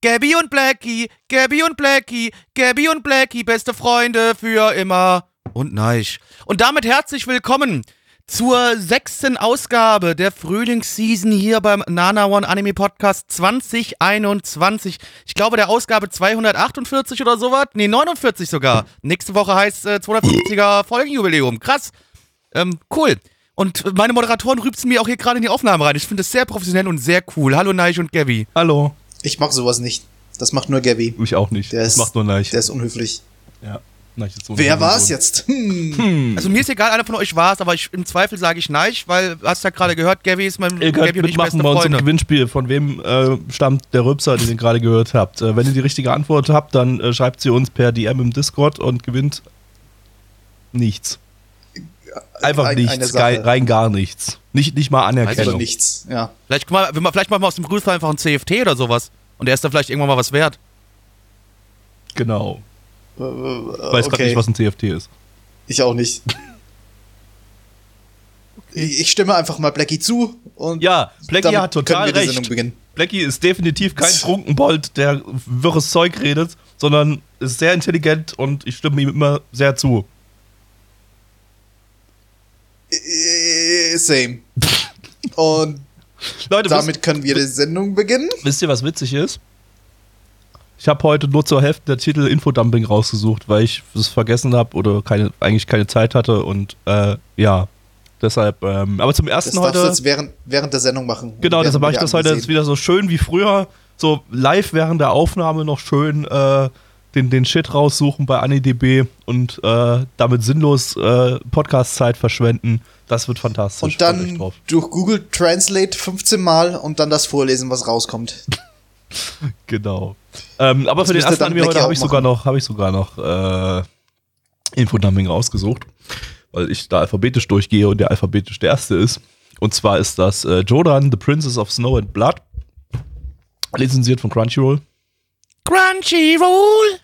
Gabby und Blackie, Gabby und Blackie, Gabby und Blackie, beste Freunde für immer und neich. Und damit herzlich willkommen zur sechsten Ausgabe der Frühlingsseason hier beim Nana One Anime Podcast 2021. Ich glaube, der Ausgabe 248 oder sowas. Nee, 49 sogar. Nächste Woche heißt äh, 250er Folgenjubiläum. Krass. Ähm, cool. Und meine Moderatoren rübsen mir auch hier gerade in die Aufnahme rein. Ich finde das sehr professionell und sehr cool. Hallo Neich und Gabby. Hallo. Ich mag sowas nicht. Das macht nur Gabby. Ich auch nicht. Der das ist, macht nur Neich. Der ist unhöflich. Ja. Neich ist so Wer war es jetzt? Hm. Also mir ist egal, einer von euch war es, aber ich, im Zweifel sage ich Neich, weil du hast ja gerade gehört, Gabby ist mein Ihr könnt Gabby mitmachen bei uns im. Gewinnspiel. Von wem äh, stammt der Rübser, den ihr gerade gehört habt? Äh, wenn ihr die richtige Antwort habt, dann äh, schreibt sie uns per DM im Discord und gewinnt nichts. Einfach Ein- nichts. Geil, rein gar nichts. Nicht, nicht mal Anerkennung. nichts. Ja. Vielleicht, guck mal, vielleicht machen wir aus dem Grüßfall einfach einen CFT oder sowas. Und der ist dann vielleicht irgendwann mal was wert. Genau. Ich weiß gerade okay. nicht, was ein CFT ist. Ich auch nicht. Ich ich stimme einfach mal Blackie zu und Ja, Blackie hat total können wir die recht. Blackie ist definitiv kein Trunkenbold, der wirres Zeug redet, sondern ist sehr intelligent und ich stimme ihm immer sehr zu. Äh, Same. Und Leute, damit können wir die Sendung beginnen. wisst, wisst ihr, was witzig ist? Ich habe heute nur zur Hälfte der Titel Infodumping rausgesucht, weil ich es vergessen habe oder keine, eigentlich keine Zeit hatte und äh, ja, deshalb, ähm, aber zum Das ersten darfst du heute, jetzt während, während der Sendung machen. genau, deshalb mache ich das heute jetzt wieder so schön wie früher, so live während der Aufnahme noch schön äh, den, den Shit raussuchen bei AniDB und äh, damit sinnlos äh, Podcast-Zeit verschwenden. Das wird fantastisch. Und dann drauf. durch Google Translate 15 Mal und dann das vorlesen, was rauskommt. Genau. Ähm, aber Das für den ersten Anime heute habe ich sogar noch, habe ich sogar noch äh, Infodumping rausgesucht, weil ich da alphabetisch durchgehe und der alphabetisch der erste ist. Und zwar ist das äh, Jodan, The Princess of Snow and Blood, lizenziert von Crunchyroll. Crunchyroll!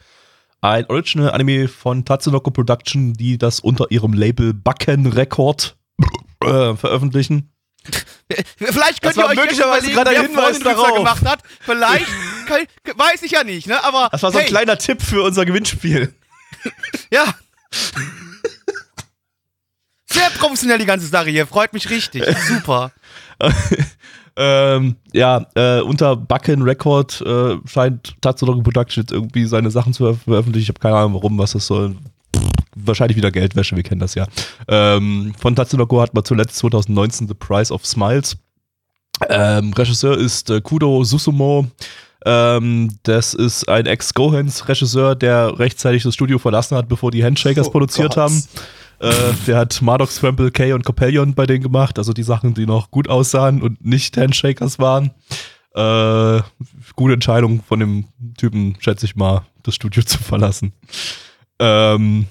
Ein Original Anime von Tatsunoko Production, die das unter ihrem Label Backen Record äh, veröffentlichen. Vielleicht Das könnt ihr war euch möglicherweise gerade ein Hinweis darauf. gemacht hat. Vielleicht, kann, weiß ich ja nicht, ne? Aber Das war so ein hey, kleiner Tipp für unser Gewinnspiel. Ja. Sehr professionell die ganze Sache hier, freut mich richtig. Super. Ähm, ja, äh, unter Backen Record äh, scheint Tatsunoko Production jetzt irgendwie seine Sachen zu ver- veröffentlichen. Ich habe keine Ahnung, warum, was das soll. Wahrscheinlich wieder Geldwäsche, wir kennen das ja. Ähm, von Tatsunoko hat man zuletzt 2019 The Price of Smiles. Ähm, Regisseur ist äh, Kudo Susumo. Ähm, das ist ein Ex-Gohans-Regisseur, der rechtzeitig das Studio verlassen hat, bevor die Handshakers Oh produziert Gott. haben. Äh, der hat Mardox, Scramble, K und Copelion bei denen gemacht, also die Sachen, die noch gut aussahen und nicht Handshakers waren. Äh, gute Entscheidung von dem Typen, schätze ich mal, das Studio zu verlassen. Ähm,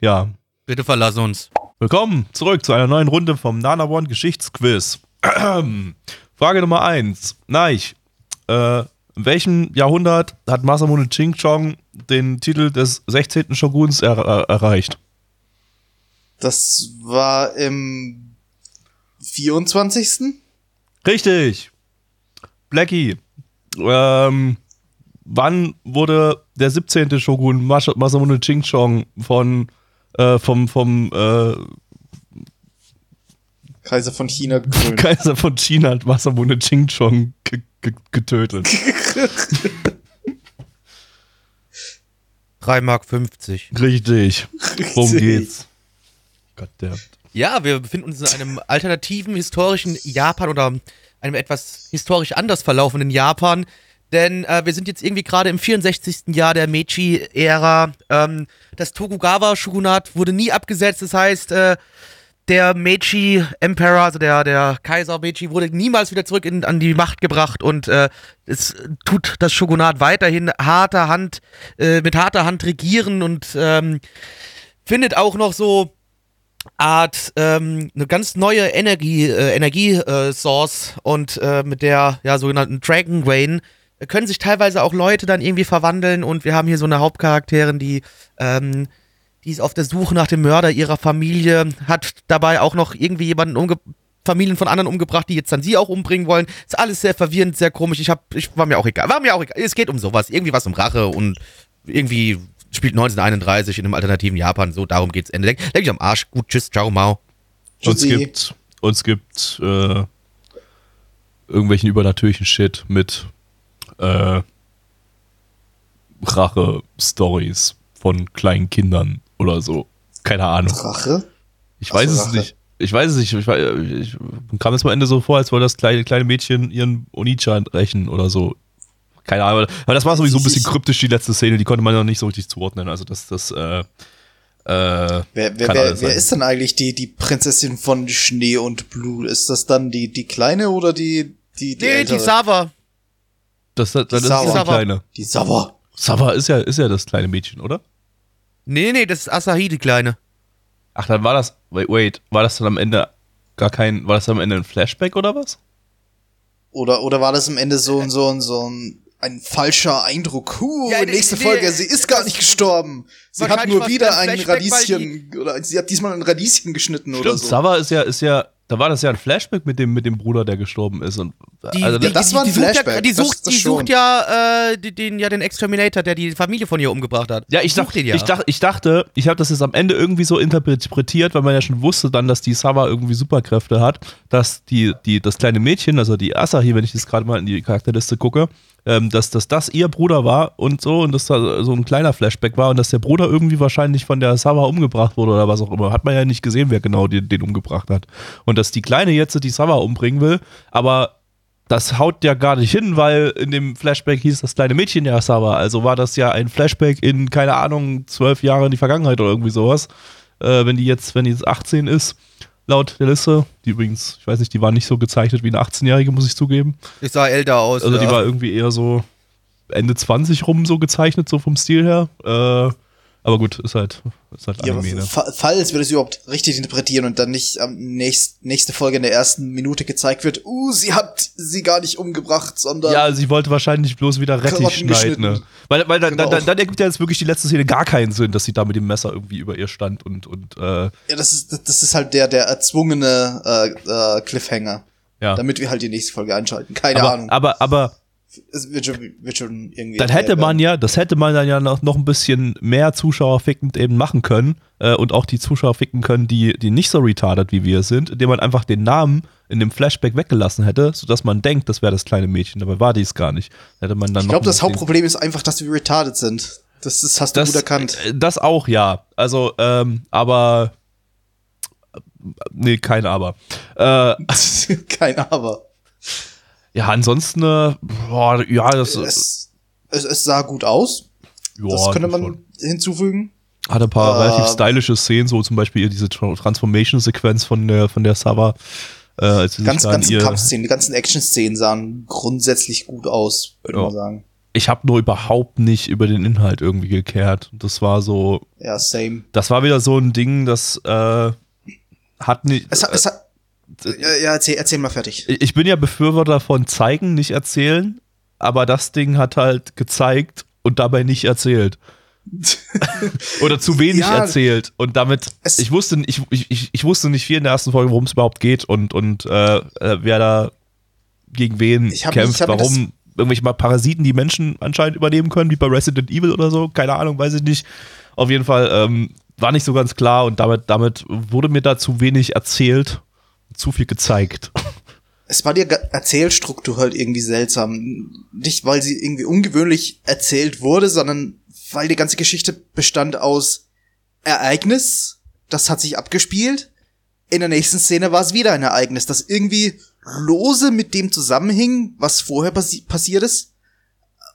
ja, Bitte verlass uns. Willkommen zurück zu einer neuen Runde vom Nana One Geschichtsquiz. Frage Nummer 1. Neich, äh, in welchem Jahrhundert hat Masamune Ching-Chong den Titel des 16. Shoguns er er erreicht? Das war im 24. Richtig. Blackie, ähm, wann wurde der 17. Shogun Mas Masamune Ching-Chong von, äh, vom, vom äh, Kaiser von China gekrönt. Kaiser von China Masamune Ching-Chong ge ge getötet? 3 Mark 50. Richtig. Worum Richtig. geht's? Goddammit. Ja, wir befinden uns in einem alternativen historischen Japan oder einem etwas historisch anders verlaufenden Japan. Denn äh, wir sind jetzt irgendwie gerade im 64. Jahr der Meiji-Ära. Ähm, das Tokugawa-Shogunat wurde nie abgesetzt. Das heißt, äh, der Meiji Emperor, also der, der Kaiser Meiji, wurde niemals wieder zurück in, an die Macht gebracht und äh, es tut das Shogunat weiterhin harter Hand, äh, mit harter Hand regieren und ähm, findet auch noch so Art ähm, eine ganz neue Energie äh, Energiesource und äh, mit der ja sogenannten Dragon Rain äh, können sich teilweise auch Leute dann irgendwie verwandeln und wir haben hier so eine Hauptcharakterin, die ähm, die ist auf der Suche nach dem Mörder ihrer Familie, hat dabei auch noch irgendwie jemanden umge Familien von anderen umgebracht, die jetzt dann sie auch umbringen wollen. Ist alles sehr verwirrend, sehr komisch. Ich hab, ich war mir auch egal. War mir auch egal. Es geht um sowas, irgendwie was um Rache und irgendwie spielt 1931 in einem alternativen Japan. So, darum geht's Ende. Denk, denk ich am Arsch. Gut, tschüss, ciao, mau. Uns Tschüssi. gibt, uns gibt äh, irgendwelchen übernatürlichen Shit mit äh, Rache-Stories von kleinen Kindern oder so. Keine Ahnung. Rache? Ich weiß es Rache. nicht. Ich weiß es nicht. Ich, ich, ich kam es am Ende so vor, als wollte das kleine, kleine Mädchen ihren Onichan rächen oder so. Keine Ahnung. Aber das war sowieso ein bisschen kryptisch, die letzte Szene. Die konnte man noch nicht so richtig zuordnen. Also das, das, äh, äh, Wer, wer, wer, wer ist denn eigentlich die, die Prinzessin von Schnee und Blut? Ist das dann die, die kleine oder die, die, die Nee, ältere? die Sava. das, das, das ist Sauer. die Sauer. kleine. Die Sava. Sava ist ja, ist ja das kleine Mädchen, oder? Nee, nee, das ist Asahi, die Kleine. Ach, dann war das, wait, wait, war das dann am Ende gar kein, war das am Ende ein Flashback oder was? Oder, oder war das am Ende so ein, so ein, so ein, ein falscher Eindruck? Huh, Ja, nächste nee, Folge, nee, sie ist gar nicht gestorben. Sie hat nur wieder ein Radieschen, oder sie hat diesmal ein Radieschen geschnitten oder Stimmt, so. Sava ist ja, ist ja, da war das ja ein Flashback mit dem, mit dem Bruder, der gestorben ist. Und, Die, also, die, das die, war ein die sucht Flashback, Ja, die das- sucht, das die schon. sucht ja, äh, die- den, ja den Exterminator, der die Familie von ihr umgebracht hat. Ja, ich, Sucht dachte, den ja. ich, dachte, ich dachte, ich habe das jetzt am Ende irgendwie so interpretiert, weil man ja schon wusste dann, dass die Sava irgendwie Superkräfte hat, dass die, die, das kleine Mädchen, also die Asahi, wenn ich jetzt gerade mal in die Charakterliste gucke, ähm, dass, dass das ihr Bruder war und so und dass da so ein kleiner Flashback war und dass der Bruder irgendwie wahrscheinlich von der Sava umgebracht wurde oder was auch immer. Hat man ja nicht gesehen, wer genau den, den umgebracht hat. Und dass die Kleine jetzt die Sava umbringen will, aber das haut ja gar nicht hin, weil in dem Flashback hieß das kleine Mädchen ja Sava. Also war das ja ein Flashback in, keine Ahnung, zwölf Jahre in die Vergangenheit oder irgendwie sowas. Äh, wenn die jetzt, wenn die jetzt 18 ist, laut der Liste, die übrigens, ich weiß nicht, die war nicht so gezeichnet wie eine 18-Jährige, muss ich zugeben. Ich sah älter aus. Also die ja. war irgendwie eher so Ende 20 rum so gezeichnet, so vom Stil her. Äh, aber gut, ist halt, ist halt Ja, Anime, ne? fa- falls wir das überhaupt richtig interpretieren und dann nicht am nächst, nächste Folge in der ersten Minute gezeigt wird, uh, sie hat sie gar nicht umgebracht, sondern Ja, sie wollte wahrscheinlich bloß wieder Rettich schneiden, ne? Weil, weil dann, Genau. dann, dann ergibt ja jetzt wirklich die letzte Szene gar keinen Sinn, dass sie da mit dem Messer irgendwie über ihr stand und, und äh, ja, das ist das ist halt der der erzwungene äh, äh, Cliffhanger, ja. damit wir halt die nächste Folge einschalten. Keine aber, Ahnung. aber, aber es wird schon, wird schon irgendwie. dann hätte man ja, das hätte man dann ja noch, noch ein bisschen mehr Zuschauer fickend eben machen können äh, und auch die Zuschauer ficken können, die, die nicht so retarded wie wir sind, indem man einfach den Namen in dem Flashback weggelassen hätte, sodass man denkt, das wäre das kleine Mädchen. Dabei war dies gar nicht. Hätte man dann Ich glaube, das Hauptproblem ist einfach, dass wir retarded sind. Das, das hast du das, gut erkannt. äh, Das auch, ja. Also, ähm, aber. äh, Nee, kein Aber. Äh, Kein Aber. Ja, ansonsten, äh, boah, ja, das, Es, es, es sah gut aus. ja, das könnte man schon. hinzufügen. Hatte ein paar äh, relativ stylische Szenen, so zum Beispiel diese Tra- Transformation-Sequenz von der, von der Sava. Äh, als in ganzen ihr, Kampfszenen, die ganzen Action-Szenen sahen grundsätzlich gut aus, würde Ja. man sagen. ich habe nur überhaupt nicht über den Inhalt irgendwie gekehrt. Das war so, Ja, same. das war wieder so ein Ding, das äh, hat nicht. Es hat, es hat, ja, erzähl, erzähl mal fertig. ich bin ja Befürworter von zeigen, nicht erzählen, aber das Ding hat halt gezeigt und dabei nicht erzählt. Oder zu wenig Ja. erzählt. Und damit, ich wusste, ich, ich, ich, wusste nicht viel in der ersten Folge, worum es überhaupt geht und, und äh, äh, wer da gegen wen kämpft, das- warum irgendwelche mal Parasiten die Menschen anscheinend übernehmen können, wie bei Resident Evil oder so, keine Ahnung, weiß ich nicht. Auf jeden Fall ähm, war nicht so ganz klar und damit, damit wurde mir da zu wenig erzählt, zu viel gezeigt. Es war die Erzählstruktur halt irgendwie seltsam. Nicht, weil sie irgendwie ungewöhnlich erzählt wurde, sondern weil die ganze Geschichte bestand aus Ereignis, das hat sich abgespielt. In der nächsten Szene war es wieder ein Ereignis, das irgendwie lose mit dem zusammenhing, was vorher passi passiert ist.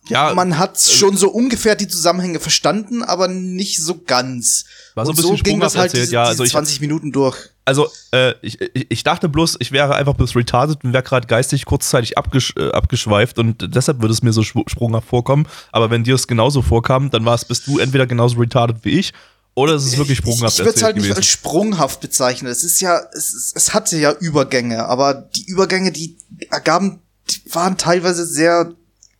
Ja, Man hat schon so ungefähr die Zusammenhänge verstanden, aber nicht so ganz. War so Und ein bisschen so ging das halt erzählt, diese, ja, diese also ich- 20 Minuten durch. Also äh, ich, ich, dachte bloß, ich wäre einfach bloß retarded und wäre gerade geistig kurzzeitig abgesch äh, abgeschweift und deshalb würde es mir so sprunghaft vorkommen. Aber wenn dir es genauso vorkam, dann war es, bist du entweder genauso retarded wie ich oder es ist wirklich sprunghaft. Ich, ich würde es halt nicht als sprunghaft bezeichnen. Es ist ja, es, es hatte ja Übergänge, aber die Übergänge, die ergaben, die waren teilweise sehr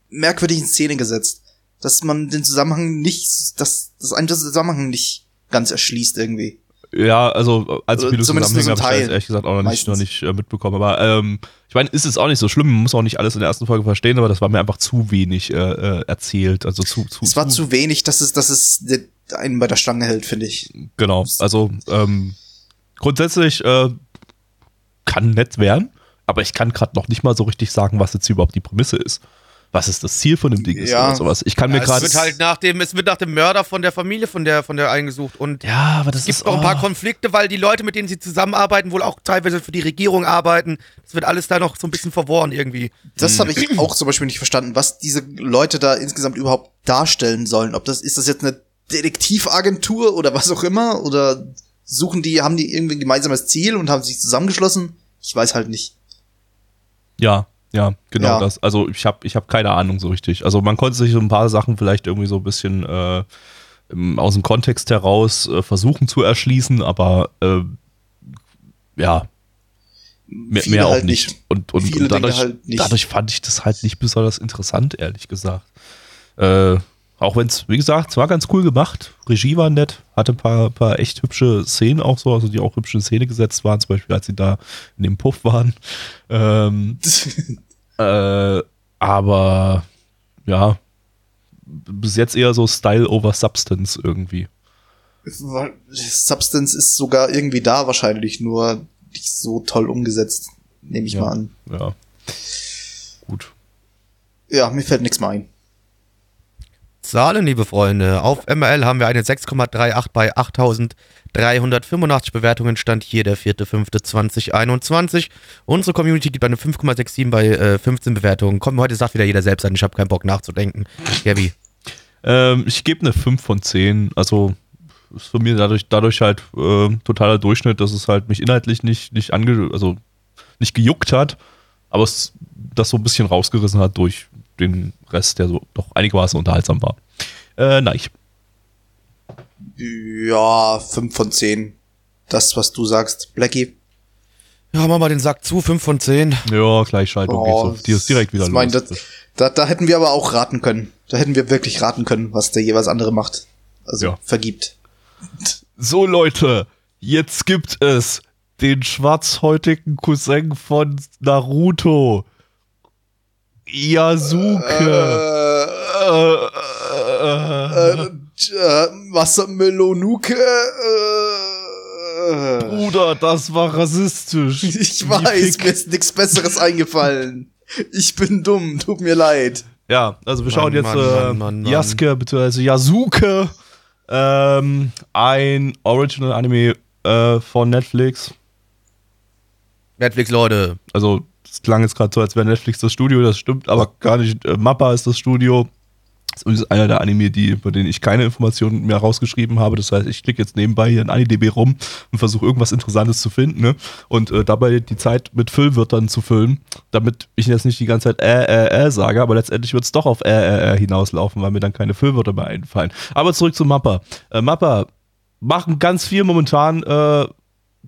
merkwürdig in Szene gesetzt. Dass man den Zusammenhang nicht, dass das ein Zusammenhang nicht ganz erschließt irgendwie. Ja, also als viele Zusammenhänge habe ich das ehrlich gesagt auch noch nicht, noch nicht äh, mitbekommen. Aber ähm, ich meine, ist es auch nicht so schlimm, man muss auch nicht alles in der ersten Folge verstehen, aber das war mir einfach zu wenig äh, äh erzählt. Also zu, zu, es war zu, zu wenig, dass es, dass es einen bei der Stange hält, finde ich. Genau. Also ähm, grundsätzlich äh, kann nett werden, aber ich kann gerade noch nicht mal so richtig sagen, was jetzt überhaupt die Prämisse ist was ist das Ziel von dem Ding ist ja. oder sowas. Ich kann ja, mir gerade. Es wird halt nach dem, es wird nach dem Mörder von der Familie von der, von der eingesucht und ja, aber das es gibt ist auch ein paar oh. Konflikte, weil die Leute, mit denen sie zusammenarbeiten, wohl auch teilweise für die Regierung arbeiten. Das wird alles da noch so ein bisschen verworren irgendwie. Das hm. habe ich auch zum Beispiel nicht verstanden, was diese Leute da insgesamt überhaupt darstellen sollen. Ob das ist das jetzt eine Detektivagentur oder was auch immer oder suchen die, haben die irgendwie ein gemeinsames Ziel und haben sich zusammengeschlossen? Ich weiß halt nicht. Ja, ja, genau ja. das. Also ich habe ich hab keine Ahnung so richtig. Also man konnte sich so ein paar Sachen vielleicht irgendwie so ein bisschen äh, aus dem Kontext heraus äh, versuchen zu erschließen, aber äh, ja, mehr, mehr auch halt nicht. Und, und, und dadurch, halt nicht. dadurch fand ich das halt nicht besonders interessant, ehrlich gesagt. Äh, auch wenn es, wie gesagt, es war ganz cool gemacht. Regie war nett, hatte ein paar, paar echt hübsche Szenen auch so, also die auch hübsch in Szene gesetzt waren, zum Beispiel als sie da in dem Puff waren. Ähm, äh, aber ja, bis jetzt eher so Style over Substance irgendwie. Substance ist sogar irgendwie da wahrscheinlich, nur nicht so toll umgesetzt, nehme ich ja, mal an. Ja. Gut. Ja, mir fällt nichts mehr ein. Zahlen, liebe Freunde. Auf MRL haben wir eine 6,38 bei 8385 Bewertungen. Stand hier der 4.5.2021. Unsere Community gibt eine 5,67 bei äh, 15 Bewertungen. Komm, heute sagt wieder jeder selbst an. Ich habe keinen Bock nachzudenken. Gabi. Ähm, ich gebe eine 5 von 10. Also ist für mich dadurch, dadurch halt äh, totaler Durchschnitt, dass es halt mich inhaltlich nicht, nicht ange also nicht gejuckt hat, aber es das so ein bisschen rausgerissen hat durch den Rest, der so doch einigermaßen unterhaltsam war. Äh, nein. Ja, 5 von 10. Das, was du sagst. Blackie. Ja, mach mal den Sack zu, 5 von 10. Ja, Gleichschaltung oh, geht so. Die ist direkt wieder los. Mein, das, da, da hätten wir aber auch raten können. Da hätten wir wirklich raten können, was der jeweils andere macht. Also ja. vergibt. So, Leute, jetzt gibt es den schwarzhäutigen Cousin von Naruto. Yasuke. Äh, äh, äh, Wassermelonuke. Bruder, das war rassistisch. Ich weiß, mir ist nichts Besseres eingefallen. Ich bin dumm, tut mir leid. Ja, also wir schauen Mann, jetzt Mann, Mann, äh, Yasuke bzw. Yasuke, ähm, ein Original Anime äh, von Netflix. Netflix, Leute. Also das klang jetzt gerade so, als wäre Netflix das Studio, das stimmt aber gar nicht. Äh, Mappa ist das Studio. Das ist einer der Anime, die, über den ich keine Informationen mehr rausgeschrieben habe. Das heißt, ich klicke jetzt nebenbei hier in AniDB rum und versuche irgendwas Interessantes zu finden ne? und äh, dabei die Zeit mit Füllwörtern zu füllen, damit ich jetzt nicht die ganze Zeit äh, äh, äh sage, aber letztendlich wird es doch auf äh, äh, äh hinauslaufen, weil mir dann keine Füllwörter mehr einfallen. Aber zurück zu Mappa. Äh, Mappa machen ganz viel momentan, äh,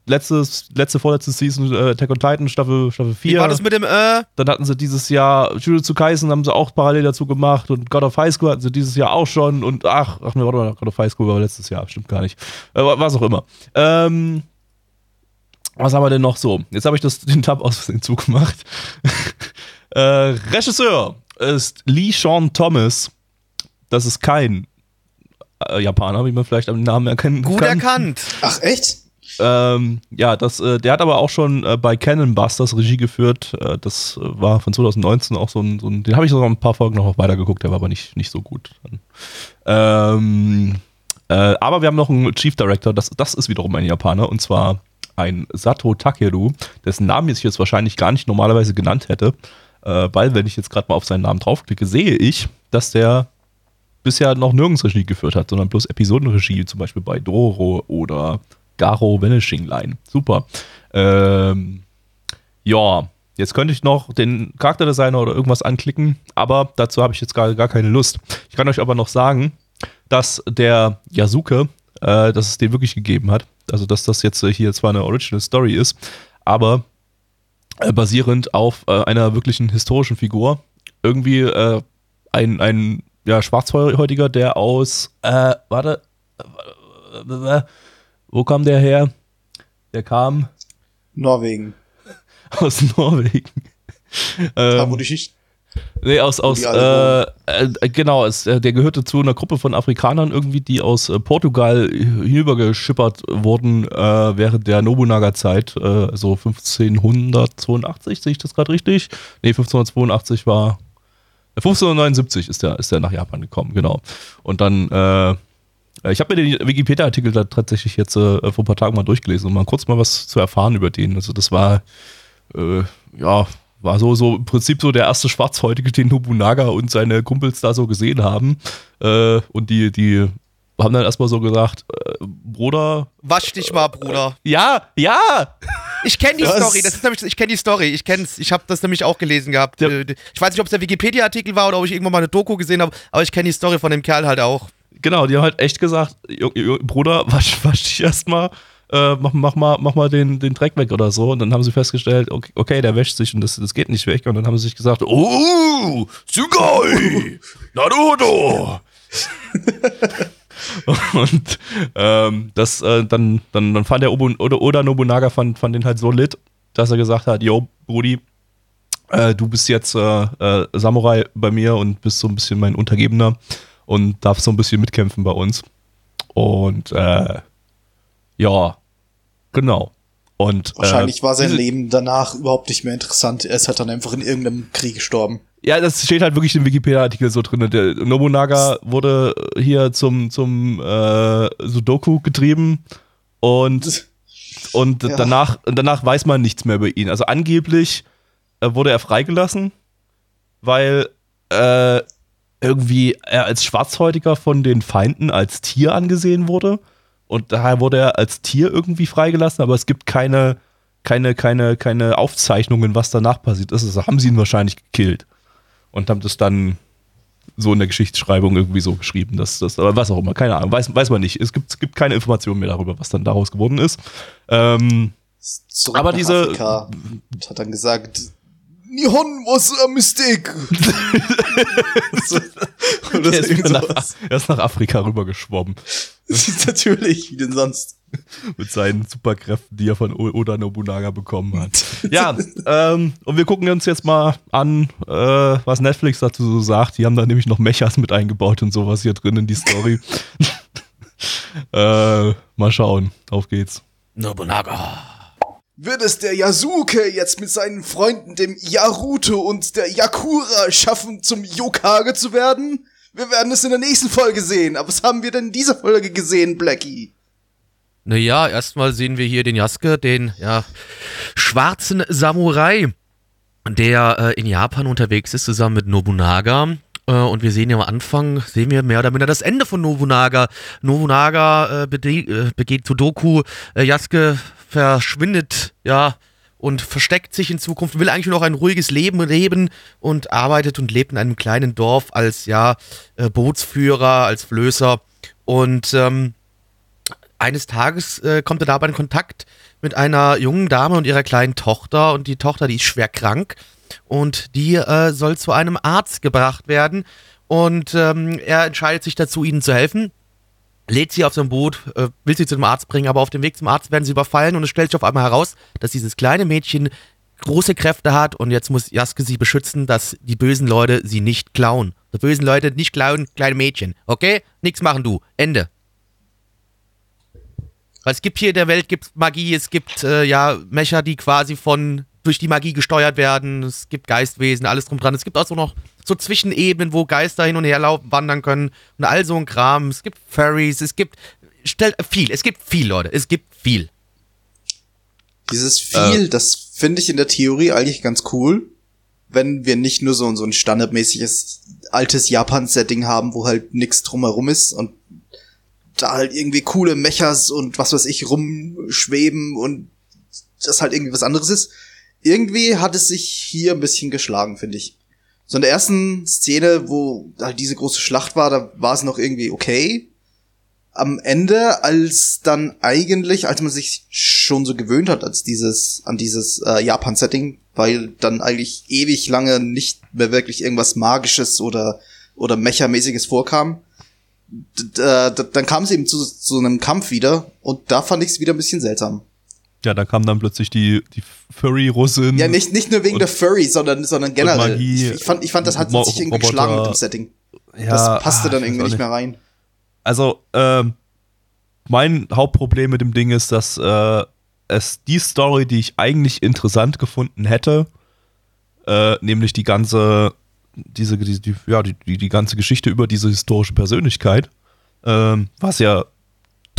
letztes, letzte, vorletzte Season äh, Attack on Titan, Staffel, Staffel 4. Wie war das mit dem, äh? Dann hatten sie dieses Jahr Jujutsu Kaisen, haben sie auch parallel dazu gemacht und God of High School hatten sie dieses Jahr auch schon und ach, ach ne, warte mal, God of High School war letztes Jahr, stimmt gar nicht. Äh, was auch immer. Ähm, was haben wir denn noch so? Jetzt habe ich das, den Tab aus Versehen zugemacht. äh, Regisseur ist Lee Sean Thomas. Das ist kein äh, Japaner, wie man vielleicht am Namen erkennen Gut kann. Gut erkannt. Ach, echt? Ähm, ja, das, äh, der hat aber auch schon äh, bei Cannon Busters Regie geführt. Äh, das äh, war von 2019 auch so ein, so ein den habe ich sogar ein paar Folgen noch weitergeguckt, der war aber nicht, nicht so gut. Ähm, äh, aber wir haben noch einen Chief Director, das, das ist wiederum ein Japaner, und zwar ein Sato Takeru, dessen Namen ich jetzt wahrscheinlich gar nicht normalerweise genannt hätte, äh, weil wenn ich jetzt gerade mal auf seinen Namen draufklicke, sehe ich, dass der bisher noch nirgends Regie geführt hat, sondern bloß Episodenregie, zum Beispiel bei Doro oder Garo Vanishing Line. Super. Ähm, ja, jetzt könnte ich noch den Charakterdesigner oder irgendwas anklicken, aber dazu habe ich jetzt gar, gar keine Lust. Ich kann euch aber noch sagen, dass der Yasuke, äh, dass es den wirklich gegeben hat. Also, dass das jetzt äh, hier zwar eine Original Story ist, aber äh, basierend auf äh, einer wirklichen historischen Figur. Irgendwie äh, ein, ein ja, Schwarzhäutiger, der aus, äh, warte, wo kam der her? Der kam Norwegen. aus Norwegen. Da ähm, wurde ich nee, aus, aus äh, äh, genau, es, äh, der gehörte zu einer Gruppe von Afrikanern irgendwie, die aus äh, Portugal hinübergeschippert wurden äh, während der Nobunaga-Zeit, äh, so 1582, sehe ich das gerade richtig? Nee, 1582 war 1579 ist der, ist der nach Japan gekommen, genau. Und dann, äh, ich habe mir den Wikipedia-Artikel da tatsächlich jetzt äh, vor ein paar Tagen mal durchgelesen, um mal kurz mal was zu erfahren über den. Also das war, äh, ja, war so, so im Prinzip so der erste Schwarzhäutige, den Nobunaga und seine Kumpels da so gesehen haben. Äh, und die, die haben dann erstmal so gesagt, äh, Bruder, Wasch dich mal, Bruder. ja, ja, Ich kenne die Das- Story, das ist nämlich, ich kenne die Story, ich kenn's, ich habe das nämlich auch gelesen gehabt. Ja. Äh, Ich weiß nicht, ob es der Wikipedia-Artikel war oder ob ich irgendwann mal eine Doku gesehen habe, aber ich kenne die Story von dem Kerl halt auch. Genau, die haben halt echt gesagt, "Jo- jo- Bruder, wasch, wasch dich erstmal, äh, mach, mach mal, mach mal den, den Dreck weg oder so. Und dann haben sie festgestellt, okay, okay der wäscht sich und das, das geht nicht weg. Und dann haben sie sich gesagt, oh, Sugoi, Naruto. und ähm, das, äh, dann, dann, dann fand der Obu, oder, Oda Nobunaga fand, fand den halt so lit, dass er gesagt hat, yo, Brudi, äh, du bist jetzt äh, äh, Samurai bei mir und bist so ein bisschen mein Untergebener und darfst so ein bisschen mitkämpfen bei uns. Und äh, ja, genau. Und Wahrscheinlich äh, war sein Leben danach überhaupt nicht mehr interessant. Er ist halt dann einfach in irgendeinem Krieg gestorben. Ja, das steht halt wirklich im Wikipedia-Artikel so drin. Der Nobunaga wurde hier zum, zum äh, Sudoku getrieben und, und Ja. danach, danach weiß man nichts mehr über ihn. Also angeblich äh, wurde er freigelassen, weil äh, irgendwie er als Schwarzhäutiger von den Feinden als Tier angesehen wurde. Und daher wurde er als Tier irgendwie freigelassen, aber es gibt keine, keine, keine, keine Aufzeichnungen, was danach passiert ist. Also haben sie ihn wahrscheinlich gekillt und haben das dann so in der Geschichtsschreibung irgendwie so geschrieben, dass das, aber was auch immer, keine Ahnung, weiß, weiß man nicht. Es gibt, es gibt keine Informationen mehr darüber, was dann daraus geworden ist. Ähm, Zurück Aber diese- Afrika hat dann gesagt, Nihon was a mistake. Oder er, ist nach, er ist nach Afrika rübergeschwommen Natürlich, wie denn sonst? mit seinen Superkräften, die er von Oda Nobunaga bekommen hat. Ja, ähm, und wir gucken uns jetzt mal an, äh, was Netflix dazu so sagt. Die haben da nämlich noch Mechas mit eingebaut und sowas hier drin in die Story. äh, mal schauen. Auf geht's. Nobunaga. Wird es der Yasuke jetzt mit seinen Freunden, dem Yaruto und der Yakura, schaffen, zum Yokage zu werden? Wir werden es in der nächsten Folge sehen. Aber was haben wir denn in dieser Folge gesehen, Blackie? Naja, erstmal sehen wir hier den Yasuke, den ja, schwarzen Samurai, der äh, in Japan unterwegs ist, zusammen mit Nobunaga. Äh, und wir sehen ja am Anfang, sehen wir mehr oder minder das Ende von Nobunaga. Nobunaga äh, äh, begeht Sudoku, äh, Yasuke verschwindet, ja, und versteckt sich in Zukunft, will eigentlich nur noch ein ruhiges Leben leben und arbeitet und lebt in einem kleinen Dorf als, ja, äh, Bootsführer, als Flößer. Und ähm, eines Tages äh, kommt er dabei in Kontakt mit einer jungen Dame und ihrer kleinen Tochter und die Tochter, die ist schwer krank und die äh, soll zu einem Arzt gebracht werden und ähm, er entscheidet sich dazu, ihnen zu helfen, lädt sie auf sein Boot, äh, will sie zu dem Arzt bringen, aber auf dem Weg zum Arzt werden sie überfallen und es stellt sich auf einmal heraus, dass dieses kleine Mädchen große Kräfte hat und jetzt muss Jaske sie beschützen, dass die bösen Leute sie nicht klauen. Die bösen Leute nicht klauen, kleine Mädchen. Okay? Nix machen du. Ende. Es gibt hier in der Welt gibt's Magie, es gibt äh, ja Mecher, die quasi von durch die Magie gesteuert werden, es gibt Geistwesen, alles drum dran. Es gibt auch so noch so Zwischenebenen, wo Geister hin und her laufen, wandern können und all so ein Kram. Es gibt Fairies, es gibt stellt viel, es gibt viel, Leute, es gibt viel. Dieses viel, Äh. das finde ich in der Theorie eigentlich ganz cool, wenn wir nicht nur so, so ein standardmäßiges altes Japan-Setting haben, wo halt nix drumherum ist und da halt irgendwie coole Mechas und was weiß ich rumschweben und das halt irgendwie was anderes ist. Irgendwie hat es sich hier ein bisschen geschlagen, finde ich. So in der ersten Szene, wo halt diese große Schlacht war, da war es noch irgendwie okay. Am Ende, als dann eigentlich, als man sich schon so gewöhnt hat, als dieses, an dieses äh, Japan-Setting, weil dann eigentlich ewig lange nicht mehr wirklich irgendwas Magisches oder, oder Mechamäßiges vorkam, äh, dann kam es eben zu, zu einem Kampf wieder und da fand ich es wieder ein bisschen seltsam. Ja, da kam dann plötzlich die, die Furry-Russin. Ja, nicht, nicht nur wegen der Furry, sondern, sondern generell. Magie, ich, fand, ich fand, das hat sich irgendwie Roboter. geschlagen mit dem Setting. Ja, Das passte ah, dann irgendwie nicht mehr rein. Also, ähm, mein Hauptproblem mit dem Ding ist, dass äh, es die Story, die ich eigentlich interessant gefunden hätte, äh, nämlich die ganze, diese, die, die, ja, die, die, die ganze Geschichte über diese historische Persönlichkeit, ähm, was ja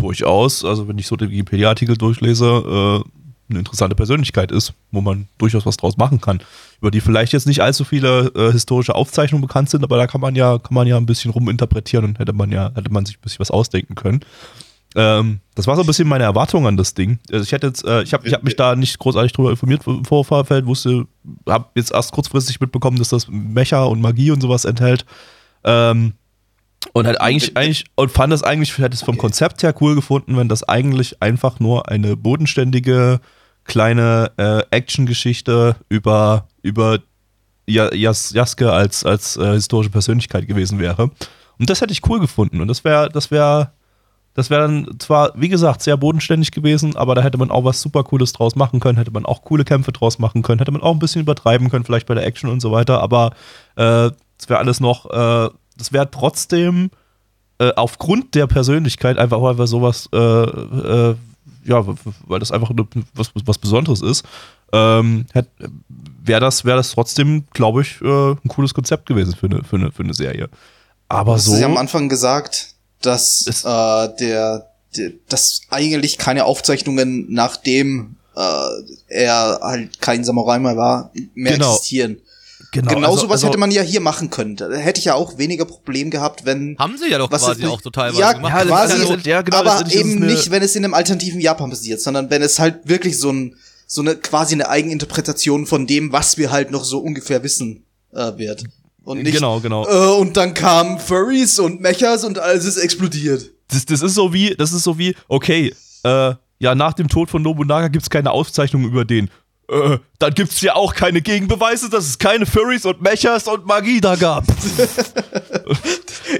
durchaus, also wenn ich so den Wikipedia-Artikel durchlese, äh, eine interessante Persönlichkeit ist, wo man durchaus was draus machen kann, über die vielleicht jetzt nicht allzu viele äh, historische Aufzeichnungen bekannt sind, aber da kann man ja, kann man ja ein bisschen ruminterpretieren und hätte man ja, hätte man sich ein bisschen was ausdenken können. Ähm, das war so ein bisschen meine Erwartung an das Ding. Also ich hätte jetzt, äh, ich habe ich hab mich da nicht großartig drüber informiert im Vorfeld, wusste, habe jetzt erst kurzfristig mitbekommen, dass das Mecha und Magie und sowas enthält. Ähm, und halt eigentlich, eigentlich, und fand es eigentlich, hätte es vom Konzept her cool gefunden, wenn das eigentlich einfach nur eine bodenständige kleine äh, Action-Geschichte über, über Ja- Jas, Jaske als, als äh, historische Persönlichkeit gewesen wäre. Und das hätte ich cool gefunden. Und das wäre, das wäre, das wäre dann zwar, wie gesagt, sehr bodenständig gewesen, aber da hätte man auch was super Cooles draus machen können, hätte man auch coole Kämpfe draus machen können, hätte man auch ein bisschen übertreiben können, vielleicht bei der Action und so weiter, aber äh, das wäre alles noch, äh, das wäre trotzdem äh, aufgrund der Persönlichkeit einfach, weil wir sowas, äh, äh, ja, weil das einfach eine, was, was Besonderes ist, ähm, wäre das, wär das trotzdem, glaube ich, äh, ein cooles Konzept gewesen für eine, für eine, für eine Serie. Aber so. du ja am Anfang gesagt, dass Es- äh, der, der, dass eigentlich keine Aufzeichnungen, nachdem äh, er halt kein Samurai mehr war, mehr Genau. existieren. Genau, Genau also- sowas also- hätte man ja hier machen können. Da hätte ich ja auch weniger Problem gehabt, wenn Haben sie ja doch Was quasi auch teilweise Ja, gemacht. Ja, quasi, ist ja genau, aber eben nicht, wenn es in einem alternativen Japan passiert, sondern wenn es halt wirklich so ein so eine quasi eine Eigeninterpretation von dem, was wir halt noch so ungefähr wissen, äh, wird. Und nicht, Genau, genau. Äh, und dann kamen Furries und Mechas und alles ist explodiert. das, das ist so wie, das ist so wie, okay, äh, ja, nach dem Tod von Nobunaga gibt es keine Aufzeichnungen über den. Äh, dann gibt es ja auch keine Gegenbeweise, dass es keine Furries und Mechas und Magie da gab.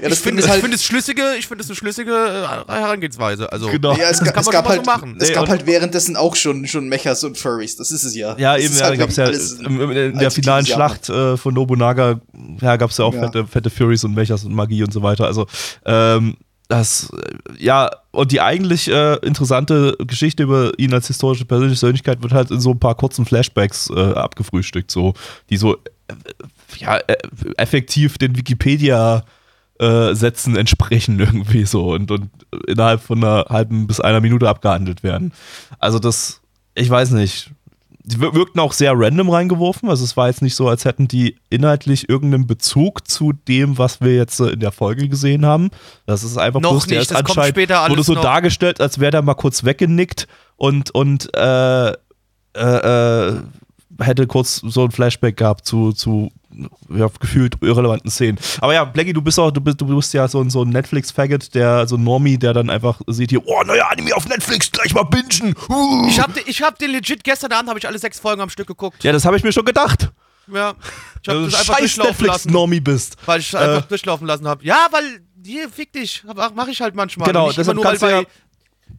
Ja, ich finde es halt, find schlüssige, ich finde es eine schlüssige äh, Herangehensweise. Also Genau. ja, es, das ga- kann es man gab halt, so machen. es Nee, gab halt währenddessen auch schon, schon Mechas und Furries. Das ist es ja. Ja, Das eben, ja, halt gab's ja im- in der finalen. Schlacht äh, von Nobunaga, ja, gab es ja auch Ja. Fette, fette Furies und Mechas und Magie und so weiter. Also, ähm, das, äh, ja, und die eigentlich äh, interessante Geschichte über ihn als historische Persönlichkeit wird halt in so ein paar kurzen Flashbacks äh, abgefrühstückt, so, die so, äh, ja, äh, effektiv den Wikipedia äh, Sätzen entsprechen irgendwie so und, und innerhalb von einer halben bis einer Minute abgehandelt werden. Also das, ich weiß nicht, die wir- wirkten auch sehr random reingeworfen. Also es war jetzt nicht so, als hätten die inhaltlich irgendeinen Bezug zu dem, was wir jetzt in der Folge gesehen haben. Das ist einfach Noch bloß, der nicht, ist das kommt anscheinend, später alles wurde so noch. dargestellt, als wäre der mal kurz weggenickt und, und äh, äh, äh, hätte kurz so ein Flashback gehabt zu, zu ja, gefühlt irrelevanten Szenen. Aber ja, Blackie, du bist auch, du bist, du bist ja so ein, so ein Netflix-Faggot, der so ein Normie, der dann einfach sieht hier, oh, neuer Anime auf Netflix, gleich mal bingen. Uh. Ich habe ich hab den legit gestern Abend habe ich alle sechs Folgen am Stück geguckt. Ja, das habe ich mir schon gedacht. Ja. Ich habe Weil du das einfach scheiß durchlaufen lassen, Netflix-Normie bist. weil ich Äh. einfach durchlaufen lassen habe. Ja, weil hier fick dich, mache ich halt manchmal. Genau, deshalb nur, kannst weil bei, ja-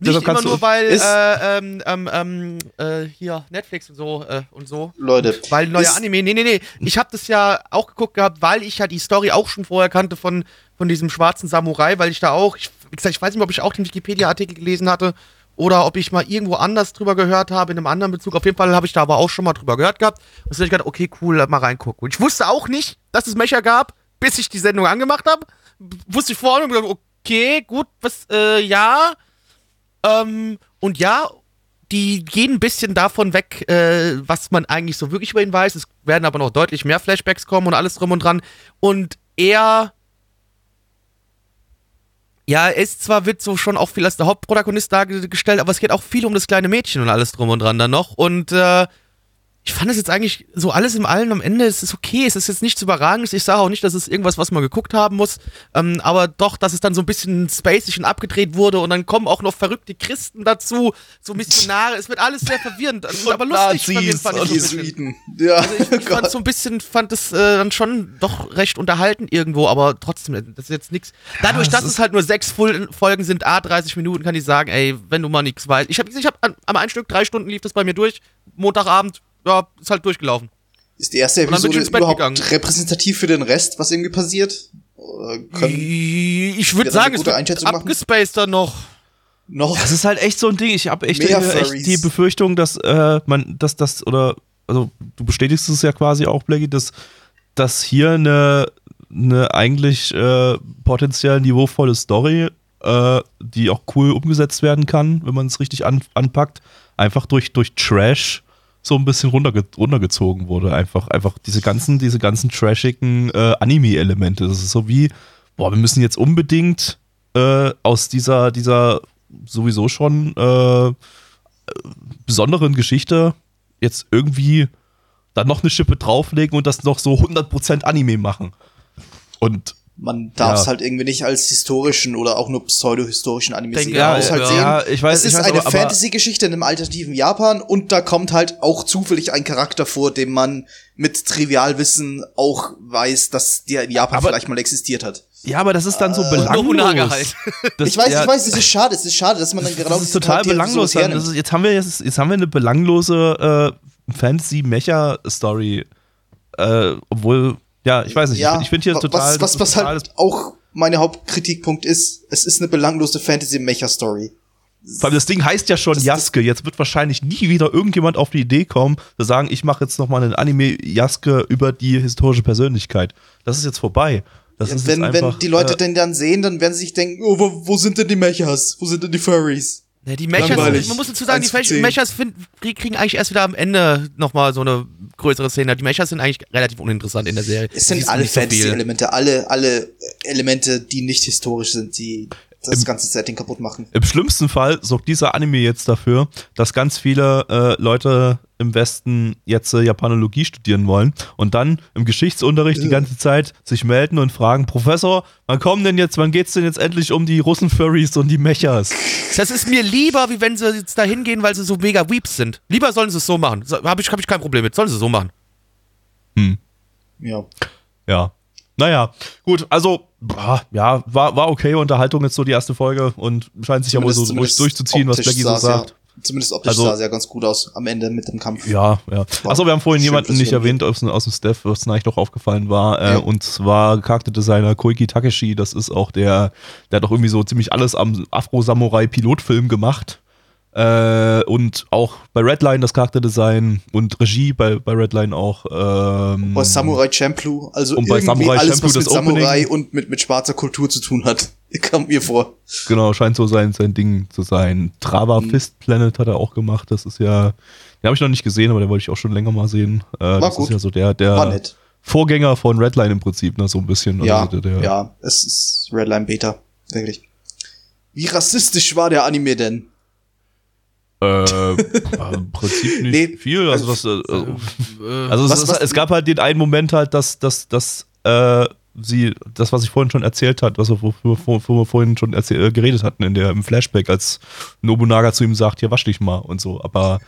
nicht immer nur weil Ist- äh, ähm, ähm, ähm, äh, hier Netflix und so äh, und so. Leute. Weil neuer ist- Anime, nee, nee, nee. Ich habe das ja auch geguckt gehabt, weil ich ja die Story auch schon vorher kannte von, von diesem schwarzen Samurai, weil ich da auch, ich, wie gesagt, ich weiß nicht, ob ich auch den Wikipedia-Artikel gelesen hatte oder ob ich mal irgendwo anders drüber gehört habe, in einem anderen Bezug. Auf jeden Fall habe ich da aber auch schon mal drüber gehört gehabt. Und dann hab ich gedacht, okay, cool, mal reingucken. Und ich wusste auch nicht, dass es Mecha gab, bis ich die Sendung angemacht habe. Wusste ich vorher und gedacht, okay, gut, was, äh, ja. Ähm, und ja, die gehen ein bisschen davon weg, äh, was man eigentlich so wirklich über ihn weiß. Es werden aber noch deutlich mehr Flashbacks kommen und alles drum und dran. Und er Ja, er ist zwar, wird so schon auch viel als der Hauptprotagonist dargestellt, aber es geht auch viel um das kleine Mädchen und alles drum und dran dann noch. Und äh, ich fand es jetzt eigentlich so alles im Allen am Ende, es ist okay, es ist jetzt nichts Überragendes. Ich sage auch nicht, dass es irgendwas, was man geguckt haben muss, ähm, aber doch, dass es dann so ein bisschen spacig und abgedreht wurde und dann kommen auch noch verrückte Christen dazu, so Missionare, es wird alles sehr verwirrend, also, aber lustig verwirrend fand ich so ein. Jesuiten. Ja, Also ich, ich fand so ein bisschen, fand es äh, dann schon doch recht unterhalten irgendwo, aber trotzdem, das ist jetzt nichts. Dadurch, dass es halt nur sechs Fol- Folgen sind, a 30 Minuten, kann ich sagen, ey, wenn du mal nichts weißt. Ich habe ich hab am einen Stück drei Stunden lief das bei mir durch, Montagabend, ja, ist halt durchgelaufen. Ist die erste Episode überhaupt gegangen. repräsentativ für den Rest, was irgendwie passiert? Oder können Ich würde sagen, es gute wird dann noch. noch? Das ist halt echt so ein Ding. Ich habe echt, echt die Befürchtung, dass äh, man, dass das, oder, also du bestätigst es ja quasi auch, Blackie, dass, dass hier eine, eine eigentlich äh, potenziell niveauvolle Story, äh, die auch cool umgesetzt werden kann, wenn man es richtig an, anpackt, einfach durch, durch Trash so ein bisschen runterge runtergezogen wurde. Einfach, einfach diese ganzen, diese ganzen trashigen äh, Anime-Elemente. Das ist so wie, boah, wir müssen jetzt unbedingt äh, aus dieser, dieser sowieso schon äh, besonderen Geschichte jetzt irgendwie dann noch eine Schippe drauflegen und das noch so 100% Anime machen. Und Man darf es Ja. halt irgendwie nicht als historischen oder auch nur pseudo-historischen Anime Denke sehen. ja, Man muss halt ja. sehen, Ja, ich weiß- es ich ist weiß eine Fantasy-Geschichte in einem alternativen Japan und da kommt halt auch zufällig ein Charakter vor, dem man mit Trivialwissen auch weiß, dass der in Japan Aber- vielleicht mal existiert hat. ja, aber das ist dann so belanglos. Nobunaga halt. Das, Ich weiß, ja, ich weiß, es ist schade, es ist schade, dass man dann genau das ist total Charaktere belanglos. sowas Dann. Ist, jetzt haben wir jetzt, jetzt haben wir eine belanglose äh, Fantasy-Mecha-Story. Äh, obwohl, ja, ich weiß nicht. ja, ich ich finde hier total. was, was, was total halt auch meine Hauptkritikpunkt ist, es ist eine belanglose Fantasy-Mecha-Story. Vor allem das Ding heißt ja schon Das- Jaske. Jetzt wird wahrscheinlich nie wieder irgendjemand auf die Idee kommen, zu sagen, ich mache jetzt nochmal einen Anime Jaske über die historische Persönlichkeit. Das ist jetzt vorbei. Das ist wenn, jetzt wenn einfach, die Leute äh, denn dann sehen, dann werden sie sich denken, oh, wo, wo sind denn die Mechas? Wo sind denn die Furries? Ja, die Mechas, Langweilig. man muss dazu sagen, die. Mechas die kriegen eigentlich erst wieder am Ende nochmal so eine größere Szene. Die Mechas sind eigentlich relativ uninteressant in der Serie. Es sind alle so. Fantasy-Elemente, alle, alle Elemente, die nicht historisch sind, die das Im- ganze Setting kaputt machen. Im schlimmsten Fall sorgt dieser Anime jetzt dafür, dass ganz viele äh, Leute im Westen jetzt äh, Japanologie studieren wollen und dann im Geschichtsunterricht die ganze Zeit sich melden und fragen, Professor, wann kommen denn jetzt, wann geht's denn jetzt endlich um die Russen-Furries und die Mechas? Das ist mir lieber, wie wenn sie jetzt da hingehen, weil sie so mega Weeps sind. Lieber sollen sie es so machen. So, Habe ich, hab ich kein Problem mit. Sollen sie so machen. Ja. Ja. Naja, gut, also, boah, ja, war, war okay Unterhaltung jetzt so die erste Folge und scheint sich ja wohl so durch, durchzuziehen, was Blackie so sagt. Ja, zumindest optisch Also- sah es ja ganz gut aus am Ende mit dem Kampf. Ja, ja. Achso, wir haben vorhin jemanden nicht erwähnt aus, aus dem Staff, was mir eigentlich doch aufgefallen war. Äh, Ja. Und zwar Charakterdesigner Koiki Takeshi. Das ist auch der, der hat doch irgendwie so ziemlich alles am Afro-Samurai-Pilotfilm gemacht. Äh, und auch bei Redline das Charakterdesign und Regie bei, bei Redline auch. Ähm, Bei Samurai Champloo, also Und bei irgendwie Samurai alles, Champloo was mit Opening. Samurai und mit, mit schwarzer Kultur zu tun hat, kam mir vor. Genau, scheint so sein, sein Ding zu sein. Trava Mhm. Fist Planet hat er auch gemacht. Das ist ja, den habe ich noch nicht gesehen, aber den wollte ich auch schon länger mal sehen. Äh, das gut. ist ja so der, der War. Vorgänger von Redline im Prinzip, ne, so ein bisschen. Ja, Also der, ja, es ist Redline Beta, wirklich. Wie rassistisch war der Anime denn? Äh, Im Prinzip nicht Nee, viel. Also, das, äh, also, Äh, also was- es, was- es gab halt den einen Moment halt, dass, dass, dass äh, sie, das, was ich vorhin schon erzählt hat, was wir, wo, wo, wo wir vorhin schon erzähl, äh, geredet hatten in der, im Flashback, als Nobunaga zu ihm sagt, hier wasch dich mal und so. Aber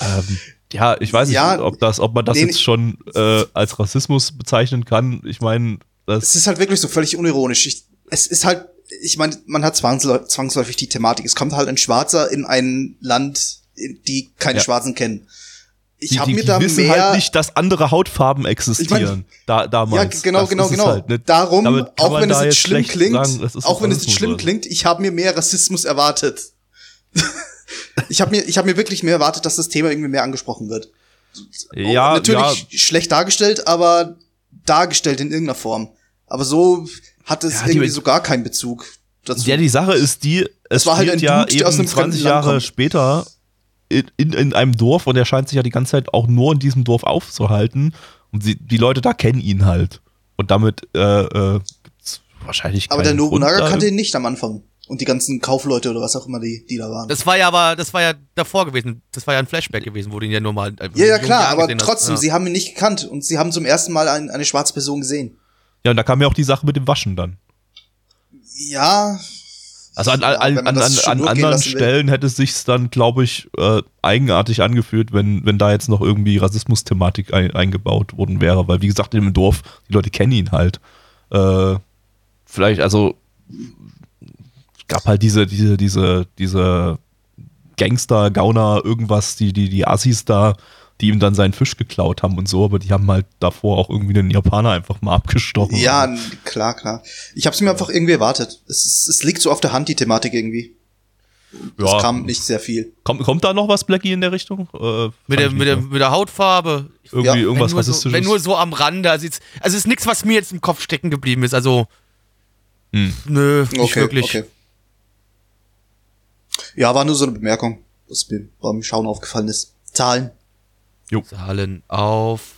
ähm, ja, ich weiß nicht, Ja, ob, das, ob man das nee, jetzt schon äh, als Rassismus bezeichnen kann. Ich meine, Es das. ist halt wirklich so völlig unironisch. Ich, es ist halt, ich meine, man hat zwangsläu- zwangsläufig die Thematik. Es kommt halt ein Schwarzer in ein Land, die keine Ja. Schwarzen kennen. Ich habe mir die da wissen mehr halt nicht, dass andere Hautfarben existieren. da, damals. Ja, genau, Das genau, genau. halt, ne? Darum, auch wenn es jetzt schlimm klingt, sagen, auch wenn es jetzt schlimm klingt, ich habe mir mehr Rassismus erwartet. ich habe mir, ich habe mir wirklich mehr erwartet, dass das Thema irgendwie mehr angesprochen wird. Ja, natürlich ja, schlecht dargestellt, aber dargestellt in irgendeiner Form. Aber so hat es Ja, die- irgendwie so gar keinen Bezug dazu. Ja, die Sache ist die, es war halt ein ja Dude, eben einem fremden 20 Land Jahre kommt. später in, in, in einem Dorf und er scheint sich ja die ganze Zeit auch nur in diesem Dorf aufzuhalten und sie, die Leute da kennen ihn halt. Und damit äh, äh, wahrscheinlich Aber der Grund, Nobunaga da kannte ihn nicht am Anfang. Und die ganzen Kaufleute oder was auch immer, die, die da waren. Das war ja aber, das war ja davor gewesen. Das war ja ein Flashback gewesen, wo du ihn ja nur mal. äh, ja, ja, klar, aber trotzdem, Ja. sie haben ihn nicht gekannt und sie haben zum ersten Mal ein, eine schwarze Person gesehen. Ja, und da kam ja auch die Sache mit dem Waschen dann. Ja. Also an, Ja, an, man an, an, anderen will. Stellen hätte es sich dann, glaube ich, äh, eigenartig angefühlt, wenn, wenn da jetzt noch irgendwie Rassismus-Thematik ein, eingebaut worden wäre. Weil, wie gesagt, in dem Dorf, die Leute kennen ihn halt. Äh, vielleicht, also es gab halt diese, diese, diese, diese Gangster, Gauner, irgendwas, die, die, die Assis da, die ihm dann seinen Fisch geklaut haben und so, aber die haben halt davor auch irgendwie den Japaner einfach mal abgestochen. Ja, klar, klar. Ich habe es mir einfach irgendwie erwartet. Es, ist- es liegt so auf der Hand, die Thematik irgendwie. Es Ja. kam nicht sehr viel. Kommt, kommt da noch was, Blackie, in der Richtung? Äh, Mit der, mit, der, mit der Hautfarbe. Irgendwie Ja, irgendwas wenn, nur so, Rassistisches. wenn nur so am Rande. Also, jetzt, also es ist nichts, was mir jetzt im Kopf stecken geblieben ist. Also, Hm. nö, nicht Okay, wirklich. okay. Ja, war nur so eine Bemerkung, was mir beim Schauen aufgefallen ist. Zahlen. Zahlen auf.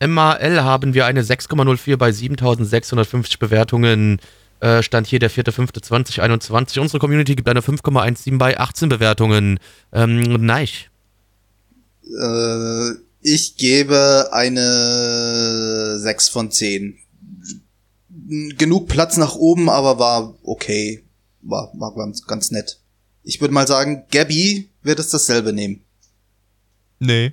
MAL haben wir eine 6,04 bei 7650 Bewertungen. Äh, Stand hier der 4.5.2021. Unsere Community gibt eine 5,17 bei 18 Bewertungen. Ähm, nein. Äh, ich gebe eine 6 von 10. Genug Platz nach oben, aber war okay. War, war ganz, ganz nett. Ich würde mal sagen, Gabby wird es dasselbe nehmen. Nee.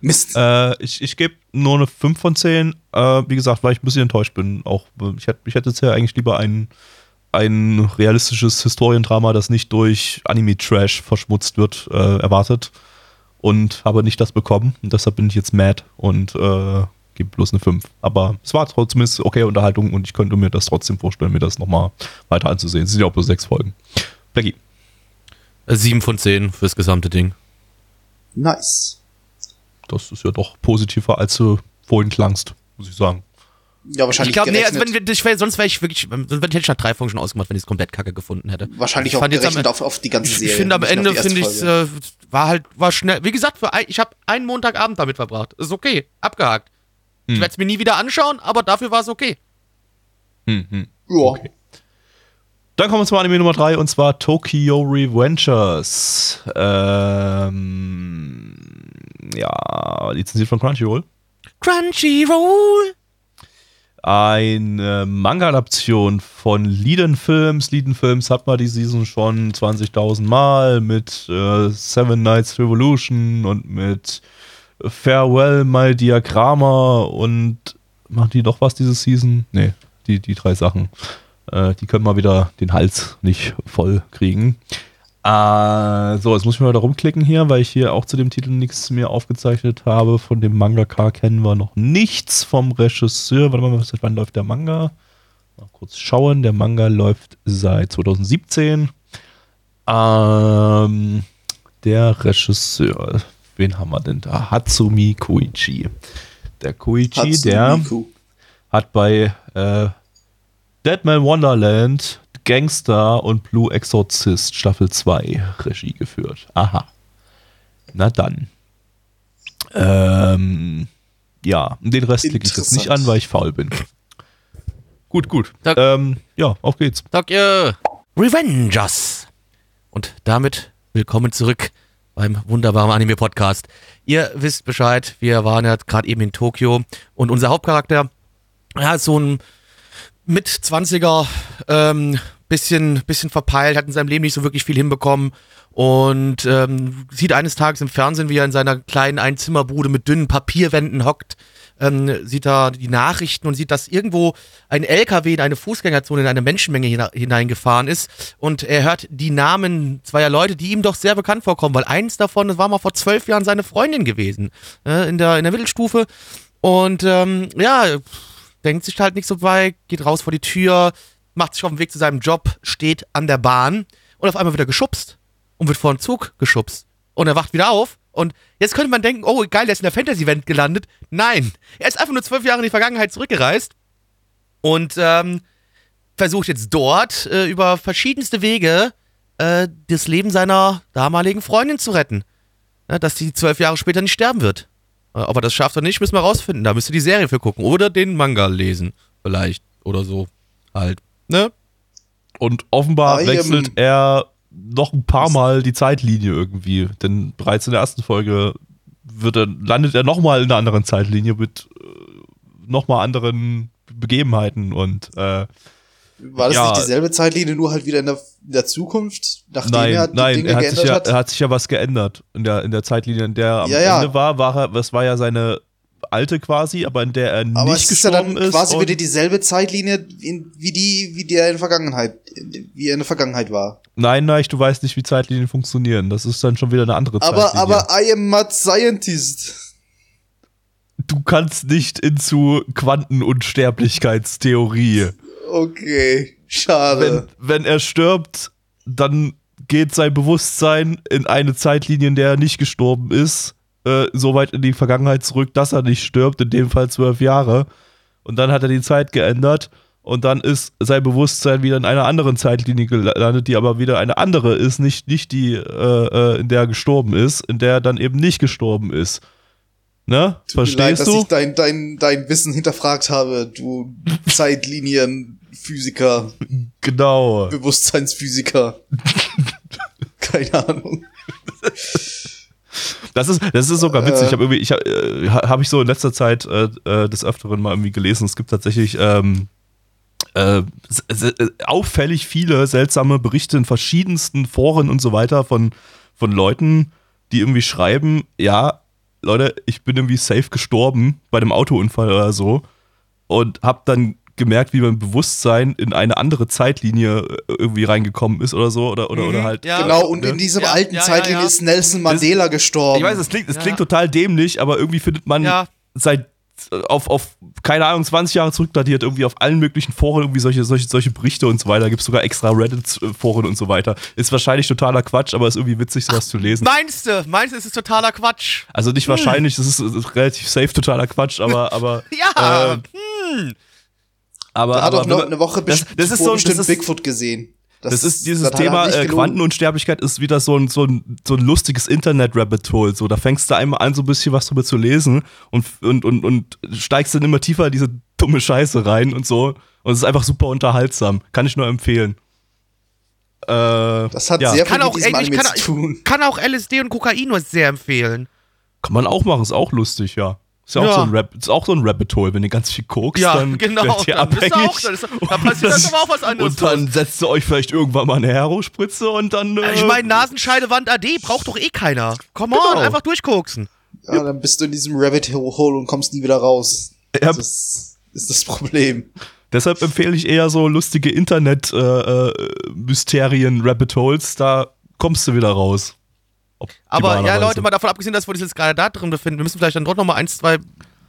Mist. Äh, ich ich gebe nur eine 5 von 10. Äh, wie gesagt, weil ich ein bisschen enttäuscht bin. Auch, äh, ich hätte ich hätte jetzt ja eigentlich lieber ein, ein realistisches Historiendrama, das nicht durch Anime-Trash verschmutzt wird, äh, erwartet. Und habe nicht das bekommen. Und deshalb bin ich jetzt mad und äh, gebe bloß eine 5. Aber es war trotzdem zumindest okay Unterhaltung und ich könnte mir das trotzdem vorstellen, mir das nochmal weiter anzusehen. Es sind ja auch bloß sechs Folgen. Blackie. Äh, 7 von 10 fürs gesamte Ding. Nice. Das ist ja doch positiver, als du vorhin klangst, muss ich sagen. Ja, wahrscheinlich Ich glaube, nee, also gerechnet, wenn wir, ich wär, sonst wäre ich wirklich, sonst hätte ich nach drei Folgen schon ausgemacht, wenn ich es komplett kacke gefunden hätte. wahrscheinlich ich auch fand jetzt am- gerechnet auf, auf die ganze Ich, Serie. ich finde am Ende finde ich äh, war halt war schnell. Wie gesagt, für ein, ich habe einen Montagabend damit verbracht. Ist okay, abgehakt. Ich Hm. werde es mir nie wieder anschauen, aber dafür war es okay. Hm, hm. Ja. okay. Dann kommen wir zum Anime Nummer 3 und zwar Tokyo Revengers. Ähm, ja, lizenziert von Crunchyroll. Crunchyroll. Eine Manga-Adaption von Liden Films. Liden Films hat man die Season schon 20.000 Mal mit äh, Seven Nights Revolution und mit Farewell My Diagramma und machen die noch was diese Season? Nee, die, die drei Sachen. Äh, die können mal wieder den Hals nicht voll kriegen. Äh, so, jetzt muss ich mal da rumklicken hier, weil ich hier auch zu dem Titel nichts mir aufgezeichnet habe. Von dem Mangaka kennen wir noch nichts vom Regisseur. Warte mal, seit wann läuft der Manga? Mal kurz schauen. Der Manga läuft seit 2017. Ähm, der Regisseur, wen haben wir denn da? Hatsumi Koichi. Der Koichi, Hatsune der hat bei äh, Deadman Wonderland, Gangster und Blue Exorcist Staffel 2 Regie geführt. Aha. Na dann. Ähm, ja, den Rest klicke ich jetzt nicht an, weil ich faul bin. Gut, gut. Da- Ähm, ja, auf geht's. Tokyo Revengers. Und damit willkommen zurück beim wunderbaren Anime-Podcast. Ihr wisst Bescheid, wir waren ja gerade eben in Tokio und unser Hauptcharakter, ist so ein mit 20er, ähm, bisschen, bisschen verpeilt, hat in seinem Leben nicht so wirklich viel hinbekommen. Und ähm, sieht eines Tages im Fernsehen, wie er in seiner kleinen Einzimmerbude mit dünnen Papierwänden hockt, ähm, sieht da die Nachrichten und sieht, dass irgendwo ein LKW in eine Fußgängerzone, in eine Menschenmenge hineingefahren ist. Und er hört die Namen zweier Leute, die ihm doch sehr bekannt vorkommen, weil eins davon, das war mal vor zwölf Jahren seine Freundin gewesen, äh, in, der, in der Mittelstufe. Und ähm, ja, denkt sich halt nicht so bei, geht raus vor die Tür, macht sich auf den Weg zu seinem Job, steht an der Bahn und auf einmal wird er geschubst und wird vor den Zug geschubst. Und er wacht wieder auf und jetzt könnte man denken, oh geil, der ist in der Fantasy-Welt gelandet. Nein, er ist einfach nur zwölf Jahre in die Vergangenheit zurückgereist und ähm, versucht jetzt dort äh, über verschiedenste Wege äh, das Leben seiner damaligen Freundin zu retten. Ja, dass sie zwölf Jahre später nicht sterben wird. Äh, Ob er das schafft oder nicht, müssen wir rausfinden. Da müsst ihr die Serie für gucken. Oder den Manga lesen. Vielleicht. Oder so. Halt. Ne? Und offenbar wechselt er noch ein paar Mal die Zeitlinie irgendwie. Denn bereits in der ersten Folge wird er, landet er nochmal in einer anderen Zeitlinie mit äh, nochmal anderen Begebenheiten und äh, War das Ja. nicht dieselbe Zeitlinie, nur halt wieder in der, in der Zukunft, nachdem nein, er die nein, Dinge er hat, sich geändert ja, hat? er hat sich ja was geändert in der, in der Zeitlinie, in der er am Ja, ja. Ende war, war er, das war ja seine alte quasi, aber in der er Aber nicht es ist ja dann ist. quasi wieder dieselbe Zeitlinie, in, wie die, wie der in der Vergangenheit, wie er in der Vergangenheit war. Nein, nein, du weißt nicht, wie Zeitlinien funktionieren. Das ist dann schon wieder eine andere Aber, Zeitlinie. aber I am mad scientist. du kannst nicht into Quanten- und Sterblichkeitstheorie. Okay, Wenn, schade. wenn er stirbt, dann geht sein Bewusstsein in eine Zeitlinie, in der er nicht gestorben ist, äh, so weit in die Vergangenheit zurück, dass er nicht stirbt, in dem Fall zwölf Jahre. Und dann hat er die Zeit geändert und dann ist sein Bewusstsein wieder in einer anderen Zeitlinie gelandet, die aber wieder eine andere ist, nicht, nicht die, äh, äh, in der er gestorben ist, in der er dann eben nicht gestorben ist. Ne? Tut mir leid, Verstehst dass du? ich dein, dein, dein Wissen hinterfragt habe, du Zeitlinienphysiker, Genau. Bewusstseinsphysiker. Keine Ahnung. Das ist, das ist sogar witzig. Äh. Ich habe irgendwie, ich habe äh, hab ich so in letzter Zeit äh, äh, des Öfteren mal irgendwie gelesen. Es gibt tatsächlich ähm, äh, äh, auffällig viele seltsame Berichte in verschiedensten Foren und so weiter von, von Leuten, die irgendwie schreiben, ja, Leute, ich bin irgendwie safe gestorben bei einem Autounfall oder so und habe dann gemerkt, wie mein Bewusstsein in eine andere Zeitlinie äh, irgendwie reingekommen ist oder so oder oder, oder Mhm, halt ja. genau, und ne? in diesem Ja, alten ja, ja, Zeitlinie ja. ist Nelson Mandela gestorben. Ich weiß, es klingt, es Ja. klingt total dämlich, aber irgendwie findet man Ja. seit äh, auf, auf, keine Ahnung, 20 Jahre zurückdatiert, irgendwie auf allen möglichen Foren irgendwie solche, solche, solche Berichte und so weiter. Gibt sogar extra Reddit-Foren und so weiter. Ist wahrscheinlich totaler Quatsch, aber ist irgendwie witzig, sowas zu lesen. Meinst du? Meinst du, es ist totaler Quatsch? Also nicht wahrscheinlich, das ist, das ist relativ safe totaler Quatsch, aber, aber, Ja. äh, hm. Aber, Da hat aber auch noch eine Woche das, das ist so, bestimmt das ist, Bigfoot gesehen. Das ist dieses das hat Thema äh. Quantenunsterblichkeit ist wieder so ein, so ein, so ein lustiges Internet-Rabbit-Hole. So, da fängst du einmal an, so ein bisschen was drüber zu lesen und, und, und, und steigst dann immer tiefer in diese dumme Scheiße rein und so. Und es ist einfach super unterhaltsam. Kann ich nur empfehlen. Äh, Das hat ja, sehr viel Kann mit auch, diesem Anime kann, zu tun. kann auch LSD und Kokain nur sehr empfehlen. kann man auch machen, ist auch lustig, ja. Ist ja, Ja. Auch, so ein Rab ist auch so ein Rabbit-Hole. Wenn ihr ganz viel guckst, Ja, dann genau. werdet ihr Dann abhängig. auch, dann ist, da passiert aber auch was anderes. und dann setzt ihr euch vielleicht irgendwann mal eine Hero-Spritze und dann. Äh, ich meine, Nasenscheidewand AD braucht doch eh keiner. Come on, Genau. einfach durchgucksen. Ja, dann bist du in diesem Rabbit Hole und kommst nie wieder raus. Ja. Das ist das Problem. Deshalb empfehle ich eher so lustige Internet-Mysterien, Rabbit Holes, da kommst du wieder raus. Aber ja. Leute, mal davon abgesehen, dass wir uns jetzt gerade da drin befinden, wir müssen vielleicht dann doch noch mal ein, zwei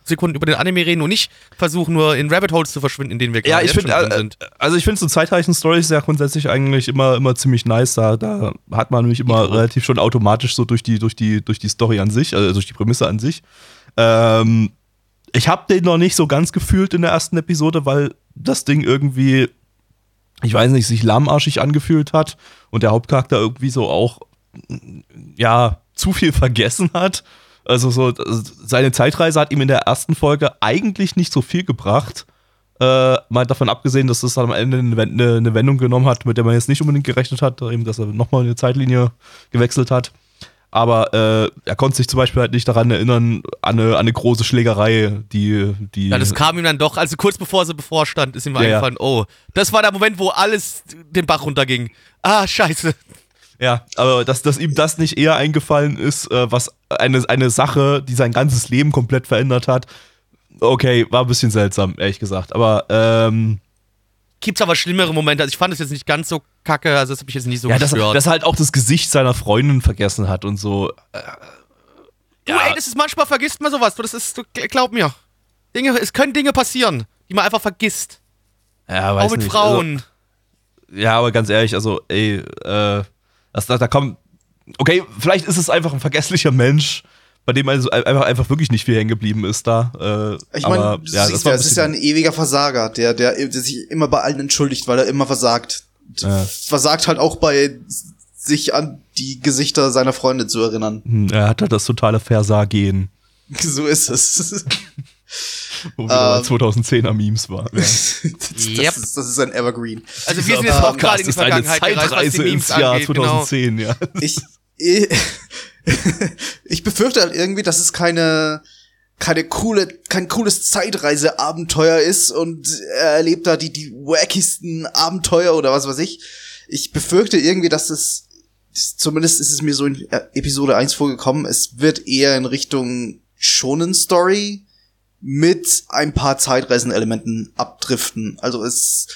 Sekunden über den Anime reden und nicht versuchen, nur in Rabbit Holes zu verschwinden, in denen wir Ja, gerade ich jetzt finde, schon drin äh, sind. also ich finde so Zeitreichen-Stories ja grundsätzlich eigentlich immer, immer ziemlich nice. Da, da hat man nämlich immer relativ schon automatisch so durch die, durch die, durch die Story an sich, also durch die Prämisse an sich. Ähm, ich habe den noch nicht so ganz gefühlt in der ersten Episode, weil das Ding irgendwie, ich weiß nicht, sich lahmarschig angefühlt hat und der Hauptcharakter irgendwie so auch, ja, zu viel vergessen hat. Also so, seine Zeitreise hat ihm in der ersten Folge eigentlich nicht so viel gebracht. Äh, mal davon abgesehen, dass das dann am Ende eine, eine, Wendung genommen hat, mit der man jetzt nicht unbedingt gerechnet hat, eben, dass er nochmal eine Zeitlinie gewechselt hat. Aber äh, er konnte sich zum Beispiel halt nicht daran erinnern, an eine, an eine große Schlägerei, die. die Ja, das kam ihm dann doch, also kurz bevor sie bevorstand, ist ihm ja. eingefallen, oh, das war der Moment, wo alles den Bach runterging. Ah, scheiße. Ja, aber dass, dass ihm das nicht eher eingefallen ist, äh, was eine, eine Sache, die sein ganzes Leben komplett verändert hat. Okay, war ein bisschen seltsam, ehrlich gesagt. Aber ähm, Gibt's aber schlimmere Momente, also ich fand es jetzt nicht ganz so kacke, also das habe ich jetzt nicht so ja, dass, gestört. dass er halt auch das Gesicht seiner Freundin vergessen hat und so. du, ey, das ist manchmal vergisst man sowas, du, das ist, du, glaub mir. Dinge, es können Dinge passieren, die man einfach vergisst. Ja, weiß auch mit nicht. Frauen. Also, ja, aber ganz ehrlich, also, ey, äh, das, da, da kommt. Okay, vielleicht ist es einfach ein vergesslicher Mensch, bei dem also einfach, einfach wirklich nicht viel hängen geblieben ist da. Äh, Ich aber, meine, ja, das ja, ist ja ein ewiger Versager, der, der, der sich immer bei allen entschuldigt, weil er immer versagt. Ja. Versagt halt auch bei sich an die Gesichter seiner Freunde zu erinnern. Hm, er hat halt das totale Versagen. So ist es. Wo wieder Ähm. 2010er Memes war. Ja. das, Yep. ist, das ist ein Evergreen. Also wir sind jetzt auch gerade in die eine Vergangenheit gereist, was die Zeitreise Memes ins Jahr angeht. Genau. 2010, ja. Ich, ich, ich befürchte halt irgendwie, dass es keine, keine coole, kein cooles Zeitreiseabenteuer ist und er erlebt da die, die wackigsten Abenteuer oder was weiß ich. Ich befürchte irgendwie, dass es, zumindest ist es mir so in Episode 1 vorgekommen, es wird eher in Richtung Shonen Story mit ein paar Zeitreisenelementen abdriften. Also es,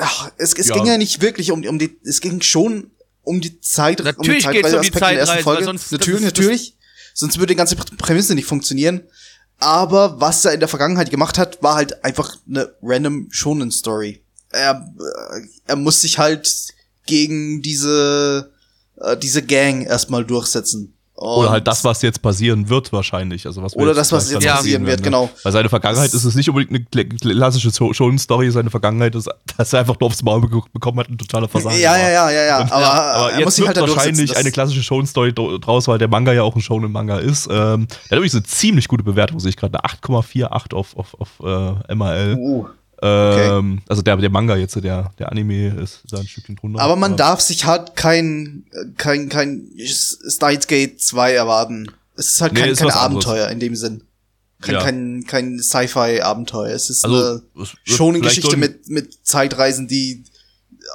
ach, es, es Ja. ging ja nicht wirklich um, um die, es ging schon um die Zeit, Natürlich um den geht's um die Zeitreiseaspekt in der ersten Zeitreise, Folge. sonst- natürlich, ist- natürlich. Sonst würde die ganze Prämisse nicht funktionieren. Aber was er in der Vergangenheit gemacht hat, war halt einfach eine random Shonen Story. Er, äh, er muss sich halt gegen diese, äh, diese Gang erstmal durchsetzen. Oder Und- halt das, was jetzt passieren wird, wahrscheinlich. Also was Oder das, was jetzt passieren wird, ne? genau. Weil seine Vergangenheit Das- ist es nicht unbedingt eine kla- klassische Shonen-Story. Seine Vergangenheit ist, dass er einfach nur aufs Maul be- bekommen hat, ein totaler Versager ja, ja, ja, ja, ja. Und- Aber, aber er jetzt muss sich wird halt da wahrscheinlich eine klassische Shonen-Story dr- draus, weil der Manga ja auch ein Shonen-Manga ist. Ähm, der hat übrigens eine ziemlich gute Bewertung, sehe ich gerade. Eine 8,48 auf, auf, auf äh, MRL. Uh. Ähm, also der, der Manga jetzt, der, der Anime ist da ein Stückchen drunter. Aber man darf sich halt kein, kein, kein Steins Gate 2 erwarten. Es ist halt Nee, kein, ist kein was anderes. Abenteuer in dem Sinn. Kein, Ja. kein, kein Sci-Fi-Abenteuer. Es ist Also, eine es wird schon eine vielleicht Geschichte so ein- mit, mit Zeitreisen, die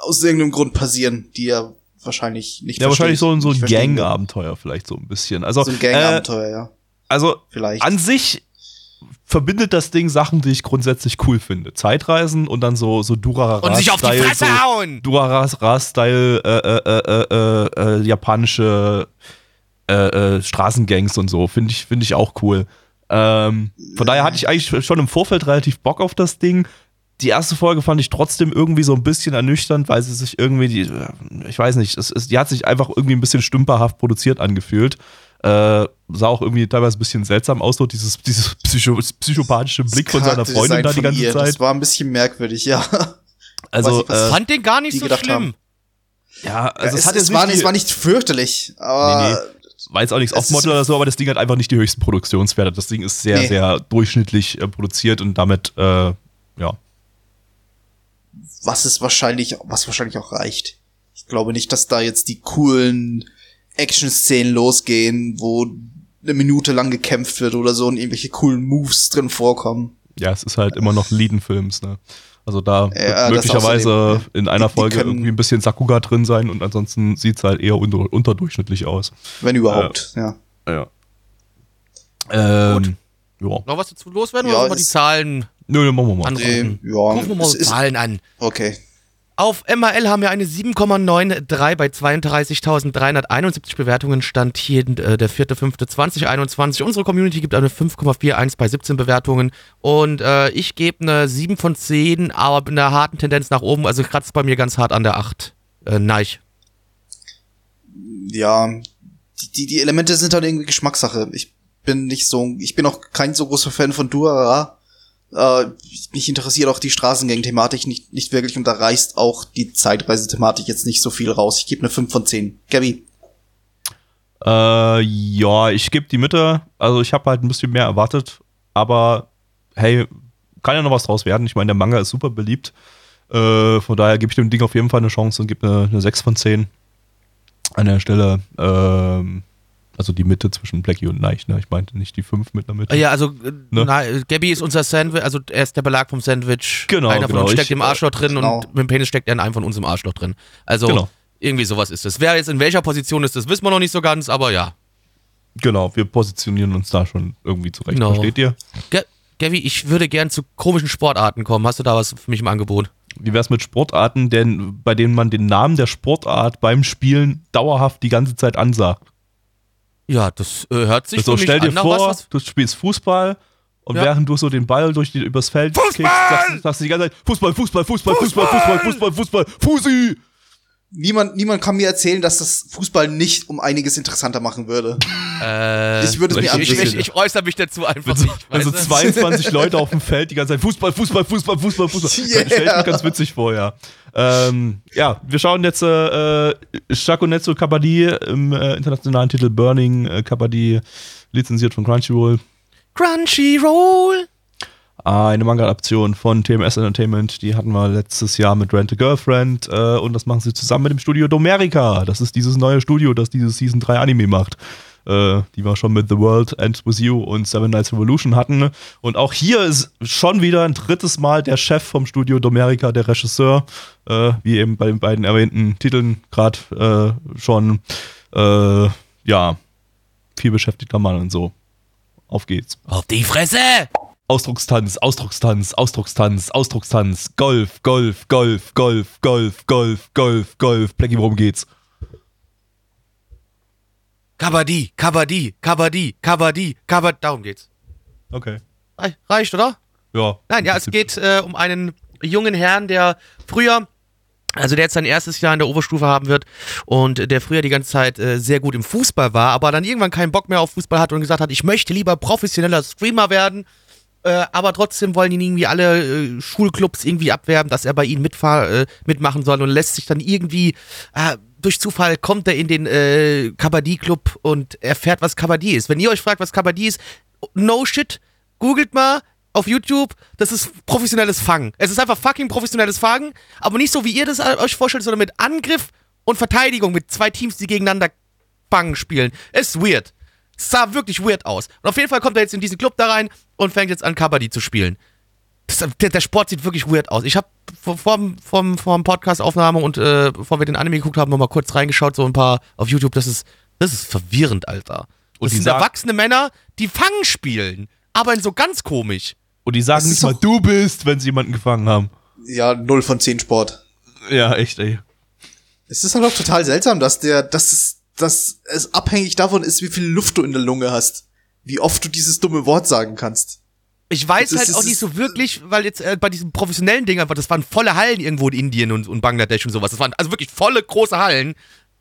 aus irgendeinem Grund passieren, die er wahrscheinlich nicht Ja, wahrscheinlich so, ein- so ein. Gang-Abenteuer vielleicht so ein bisschen. Also, So ein äh, Gang-Abenteuer, ja. also Vielleicht. an sich verbindet das Ding Sachen, die ich grundsätzlich cool finde. Zeitreisen und dann so, so Durarara. Und sich auf die Fresse so hauen! Durarara-Style, äh, äh, äh, äh, äh, japanische äh, äh, Straßengangs und so. Finde ich, finde ich auch cool. Ähm, von daher hatte ich eigentlich schon im Vorfeld relativ Bock auf das Ding. Die erste Folge fand ich trotzdem irgendwie so ein bisschen ernüchternd, weil sie sich irgendwie, die, äh, ich weiß nicht, es, es, die hat sich einfach irgendwie ein bisschen stümperhaft produziert angefühlt. Äh, sah auch irgendwie teilweise ein bisschen seltsam aus, so dieses, dieses psycho, psychopathische Blick von seiner Freundin da die ganze ihr, Zeit. Das war ein bisschen merkwürdig, ja. Also, ich, was- äh, Fand den gar nicht so schlimm. haben. ja, also es, es, hat es, jetzt war, nicht es war nicht fürchterlich, aber Nee, nee. war jetzt auch nichts Es Off-Model ist- oder so, aber das Ding hat einfach nicht die höchsten Produktionswerte. Das Ding ist sehr, Nee. sehr durchschnittlich äh, produziert und damit, äh, ja. was es wahrscheinlich, was wahrscheinlich auch reicht. Ich glaube nicht, dass da jetzt die coolen Action-Szenen losgehen, wo eine Minute lang gekämpft wird oder so und irgendwelche coolen Moves drin vorkommen. Ja, es ist halt immer noch Leaden-Films, ne? Also da Ja, möglicherweise außerdem, in einer Die- die Folge können- irgendwie ein bisschen Sakuga drin sein und ansonsten sieht's halt eher unter, unterdurchschnittlich aus. Wenn überhaupt, ja. Ja. Ähm, ja. Noch was dazu loswerden Ja, oder wir die es- Zahlen Nö, nö, machen wir mal. anrufen? Nee, ja, Rufen wir mal es die Zahlen an. Okay. Auf MRL haben wir eine 7,93 bei 32.371 Bewertungen. Stand hier äh, der 4.5.2021. Unsere Community gibt eine 5,41 bei 17 Bewertungen. Und äh, ich gebe eine 7 von 10, aber mit einer harten Tendenz nach oben. Also kratzt bei mir ganz hart an der 8. Äh, Neich. Ja, die, die, die Elemente sind halt irgendwie Geschmackssache. Ich bin nicht so, ich bin auch kein so großer Fan von Durara. Äh, mich interessiert auch die Straßengang-Thematik nicht, nicht wirklich und da reißt auch die Zeitreise-Thematik jetzt nicht so viel raus. Ich gebe eine 5 von 10. Gabby. Äh, ja, ich gebe die Mitte. Also ich habe halt ein bisschen mehr erwartet, aber hey, kann ja noch was draus werden. Ich meine, der Manga ist super beliebt. Äh, von daher gebe ich dem Ding auf jeden Fall eine Chance und gebe eine, eine 6 von 10 an der Stelle. Ähm, also die Mitte zwischen Blackie und Neich, ne? Ich meinte nicht die 5 mit einer Mitte. Ja, also Ne? na, Gabby ist unser Sandwich, also er ist der Belag vom Sandwich. Genau, Einer von genau. uns steckt Ich, im Arschloch drin genau. und mit dem Penis steckt er in einem von uns im Arschloch drin. Also Genau. irgendwie sowas ist es. Wer jetzt in welcher Position ist, das wissen wir noch nicht so ganz, aber ja. Genau, wir positionieren uns da schon irgendwie zurecht. Genau. Versteht ihr? Ge Gabby, ich würde gern zu komischen Sportarten kommen. Hast du da was für mich im Angebot? Wie wär's mit Sportarten, denn, bei denen man den Namen der Sportart beim Spielen dauerhaft die ganze Zeit ansagt? Ja, das äh, hört sich Also für mich stell dir an vor, was, was du spielst Fußball und Ja. während du so den Ball durch die, übers Feld kickst, sagst, sagst du die ganze Zeit Fußball, Fußball, Fußball, Fußball, Fußball, Fußball, Fußball, Fusi! Niemand, niemand kann mir erzählen, dass das Fußball nicht um einiges interessanter machen würde. äh, Ich würde es mir ich, ich, ich äußere mich dazu einfach so, nicht. wenn so weißt du? 22 Leute auf dem Feld die ganze Zeit Fußball, Fußball, Fußball, Fußball, Fußball. Yeah. Das stelle ich mir ganz witzig vor, ja. Ähm, ja, wir schauen jetzt äh, äh, Shakunetsu Kabaddi im äh, internationalen Titel Burning äh, Kabaddi, lizenziert von Crunchyroll. Crunchyroll. Eine Manga-Adaption von TMS Entertainment, die hatten wir letztes Jahr mit Rent a Girlfriend äh, und das machen sie zusammen mit dem Studio Domerica. Das ist dieses neue Studio, das dieses Season 3 Anime macht. Äh, die wir schon mit The World Ends With You und Seven Nights Revolution hatten. Und auch hier ist schon wieder ein drittes Mal der Chef vom Studio Domerica, der Regisseur, äh, wie eben bei den beiden erwähnten Titeln gerade äh, schon, äh, ja, viel beschäftigter Mann und so. Auf geht's. Auf die Fresse! Ausdruckstanz, Ausdruckstanz, Ausdruckstanz, Ausdruckstanz, Golf, Golf, Golf, Golf, Golf, Golf, Golf, Golf. Blackie, worum geht's? Kabaddi, Kabaddi, Kabaddi, Kabaddi, Kabaddi. Darum geht's. Okay. Rei- Reicht, oder? Ja. Nein, ja, es geht äh, um einen jungen Herrn, der früher, also der jetzt sein erstes Jahr in der Oberstufe haben wird und der früher die ganze Zeit äh, sehr gut im Fußball war, aber dann irgendwann keinen Bock mehr auf Fußball hat und gesagt hat, ich möchte lieber professioneller Streamer werden. Äh, aber trotzdem wollen ihn irgendwie alle äh, Schulclubs irgendwie abwerben, dass er bei ihnen mitfahr, äh, mitmachen soll und lässt sich dann irgendwie äh, durch Zufall kommt er in den äh, Kabaddi-Club und erfährt, was Kabaddi ist. Wenn ihr euch fragt, was Kabaddi ist, no shit, googelt mal auf YouTube, das ist professionelles Fangen. Es ist einfach fucking professionelles Fangen, aber nicht so, wie ihr das euch vorstellt, sondern mit Angriff und Verteidigung mit zwei Teams, die gegeneinander Fangen spielen. Es ist weird. Es sah wirklich weird aus. Und auf jeden Fall kommt er jetzt in diesen Club da rein und fängt jetzt an, Kabaddi zu spielen. Das, der, der Sport sieht wirklich weird aus. Ich habe vor, vorm, vorm, vorm Podcast-Aufnahme und äh, bevor wir den Anime geguckt haben, nochmal kurz reingeschaut, so ein paar auf YouTube. Das ist, das ist verwirrend, Alter. Und Das die sind sagen- erwachsene Männer, die Fangen spielen. Aber in so ganz komisch. Und die sagen nicht mal, du bist, wenn sie jemanden gefangen haben. Ja, 0 von 10 Sport. Ja, echt, ey. Es ist halt auch total seltsam, dass der, dass es, dass es abhängig davon ist, wie viel Luft du in der Lunge hast. Wie oft du dieses dumme Wort sagen kannst. Ich weiß Das halt ist- auch nicht so wirklich, weil jetzt äh, bei diesen professionellen Dingern, das waren volle Hallen irgendwo in Indien und, und Bangladesch und sowas. Das waren also wirklich volle große Hallen.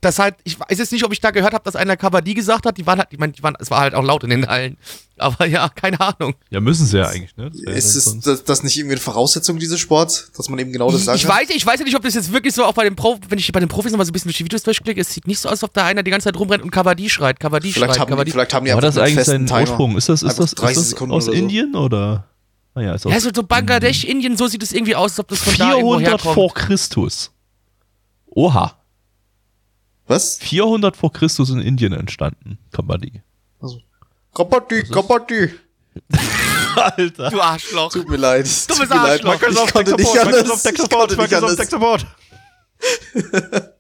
Das halt, ich weiß jetzt nicht, ob ich da gehört habe, dass einer Kabaddi gesagt hat. Die waren halt, ich meine, die waren, es war halt auch laut in den Hallen. Aber ja, keine Ahnung. Ja, müssen sie ja eigentlich, ne? Das Ist es das, das nicht irgendwie eine Voraussetzung dieses Sports, dass man eben genau das Ich, sagen ich, weiß, ich weiß ja nicht, ob das jetzt wirklich so auch bei den Pro, wenn ich bei den Profis nochmal so ein bisschen durch die Videos durchklicke, es sieht nicht so aus, als ob da einer die ganze Zeit rumrennt und Kabaddi schreit, Vielleicht schreit, haben, vielleicht haben die War einfach das einen eigentlich festen sein Timer. Ursprung? Ist das, ist das, 30 ist das Sekunden aus oder so. Indien oder? Naja, ist aus Ja, so, so Bangladesch, Indien, so sieht es irgendwie aus, als ob das von da irgendwo 400 herkommt. vor Christus. Oha. Was? 400 vor Christus in Indien entstanden, Kabaddi. Also. Kabaddi, Kabaddi. Alter. Du Arschloch. Tut mir leid. Dummes Tut mir leid. Arschloch. Ich konnte nicht anders. Ich konnte nicht anders.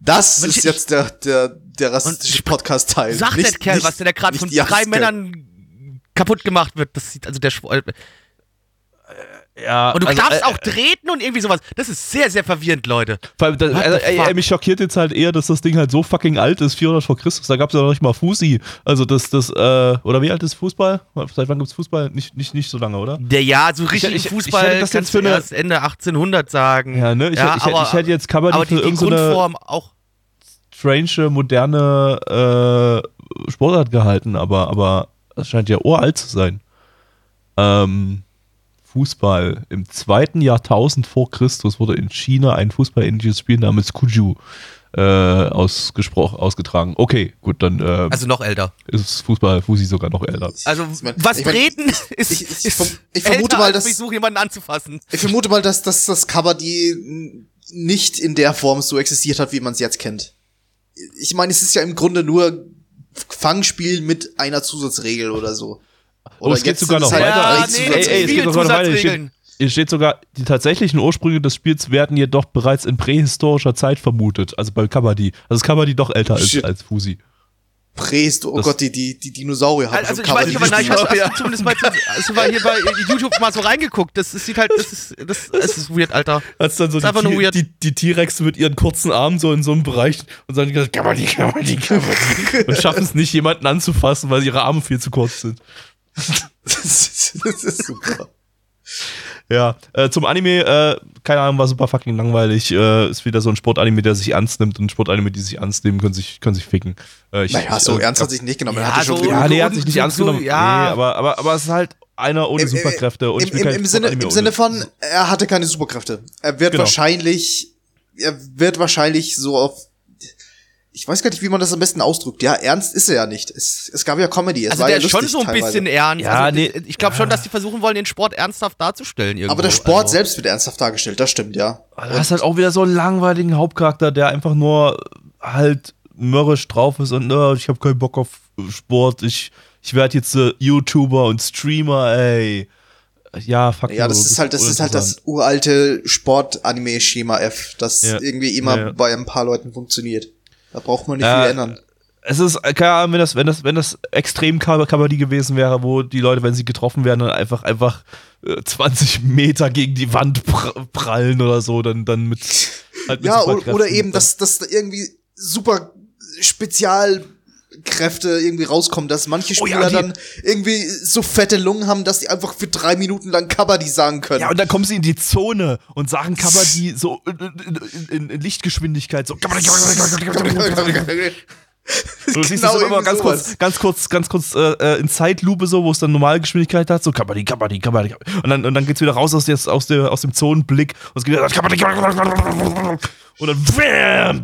Das ist jetzt der, der, der rassistische Podcast-Teil. Sagt Nicht- der Kerl, nicht- was der gerade nicht von drei. Männern kaputt gemacht wird. Das sieht also der Sport. Ja, Und du also, darfst äh, auch treten und irgendwie sowas. Das ist sehr, sehr verwirrend, Leute. Vor allem, das, also, ey, ey, mich schockiert jetzt halt eher, dass das Ding halt so fucking alt ist, 400 vor Christus. Da gab es ja noch nicht mal Fusi. Also das, das, äh, oder wie alt ist Fußball? Seit wann gibt's Fußball? Nicht, nicht, nicht so lange, oder? Der ja, so richtig ich- ich Fußball hätte das kannst jetzt für eine- erst Ende 1800 sagen. Ja, ne? Ich, ja, hätte- ich, hätte- ich hätte jetzt Kabaddi aber für die, die irgendeine Grundform auch. strange, moderne äh, Sportart gehalten, aber, aber das scheint ja uralt zu sein. Ähm, Fußball. Im zweiten Jahrtausend vor Christus wurde in China ein fußballähnliches Spiel namens Kuju äh, ausgesprochen, ausgetragen. Okay, gut, dann äh, Also noch älter. ist Fußball, Fusi sogar noch älter. Also, was ich mein- treten ist, ich- ich- ist ich- ich vermute älter, mal, dass- Ich versuche, jemanden anzufassen. Ich vermute mal, dass, dass das Kabaddi nicht in der Form so existiert hat, wie man es jetzt kennt. Ich meine, es ist ja im Grunde nur Fangspiel mit einer Zusatzregel oder so. Oh, es geht sogar sind noch halt weiter. Ja, nee, Ey, ey, es geht sogar noch weiter. Hier steht, steht sogar, die tatsächlichen Ursprünge des Spiels werden jedoch bereits in prähistorischer Zeit vermutet. Also bei Kabaddi. Also ist Kabaddi doch älter Shit. als Fusi. Prähist, oh Das- Gott, die, die, die Dinosaurier haben Also ich weiß nicht, aber nein, ich habe zumindest mal, also mal hier bei YouTube mal so reingeguckt. Das, das sieht halt, das ist, das, das ist weird, Alter. Als dann so Ist einfach nur die, weird. die, die T-Rex mit ihren kurzen Armen so in so einem Bereich und sagen, Kabaddi, Kabaddi, Kabaddi. und schaffen es nicht, jemanden anzufassen, weil ihre Arme viel zu kurz sind. Das, ist, das ist super. Ja, äh, zum Anime, äh, keine Ahnung, war super fucking langweilig. Äh, ist wieder so ein Sportanime, der sich ernst nimmt und Sportanime, die sich ernst nehmen, können sich, können sich ficken. Äh, ich, Naja, so äh, ernst hat sich nicht genommen. Ja, er hatte schon so- genug- Ja, nee, er hat sich nicht ernst genommen. ja. Nee, aber, aber, aber es ist halt einer ohne Im- Superkräfte und Im, ich bin im, im, Sinne, Im Sinne von, er hatte keine Superkräfte. Er wird Genau. wahrscheinlich, er wird wahrscheinlich so auf, ich weiß gar nicht, wie man das am besten ausdrückt. Ja, ernst ist er ja nicht. Es, es gab ja Comedy. Es Also war der ja ist schon so ein teilweise. bisschen ernst. Ja, also, nee. Ich glaube schon, dass die versuchen wollen, den Sport ernsthaft darzustellen. Irgendwo. Aber der Sport also. selbst wird ernsthaft dargestellt, das stimmt, ja. Du hast halt auch wieder so einen langweiligen Hauptcharakter, der einfach nur halt mürrisch drauf ist und äh, ich habe keinen Bock auf Sport. Ich, ich werde jetzt äh, YouTuber und Streamer, ey. Ja, fuck Ja, das bist ist halt, das ist halt das uralte Sport-Anime-Schema F, das Ja. irgendwie immer Ja, ja. bei ein paar Leuten funktioniert. Da braucht man nicht Äh, viel ändern. Es ist, äh, keine Ahnung, wenn das, wenn das, wenn das extrem Kab- Kabaddi gewesen wäre, wo die Leute, wenn sie getroffen werden, dann einfach, einfach äh, 20 Meter gegen die Wand pr prallen oder so, dann, dann mit, halt mit Ja, oder eben, dass, dass da irgendwie super Spezialkräfte irgendwie rauskommen, dass manche Oh ja, Spieler dann irgendwie so fette Lungen haben, dass die einfach für drei Minuten lang Kabaddi sagen können. Ja, und dann kommen sie in die Zone und sagen Kabaddi so in, in, in, in Lichtgeschwindigkeit, so. Du siehst Genau das immer ganz sowas. kurz, ganz kurz, ganz kurz äh, äh, in Zeitlupe so, wo es dann Normalgeschwindigkeit hat, so Kabaddi, Kabaddi, Kabaddi. Und dann, und dann geht's wieder raus aus, des, aus, der, aus dem Zonenblick und es geht wieder Kabaddi, Kabaddi, und dann wham,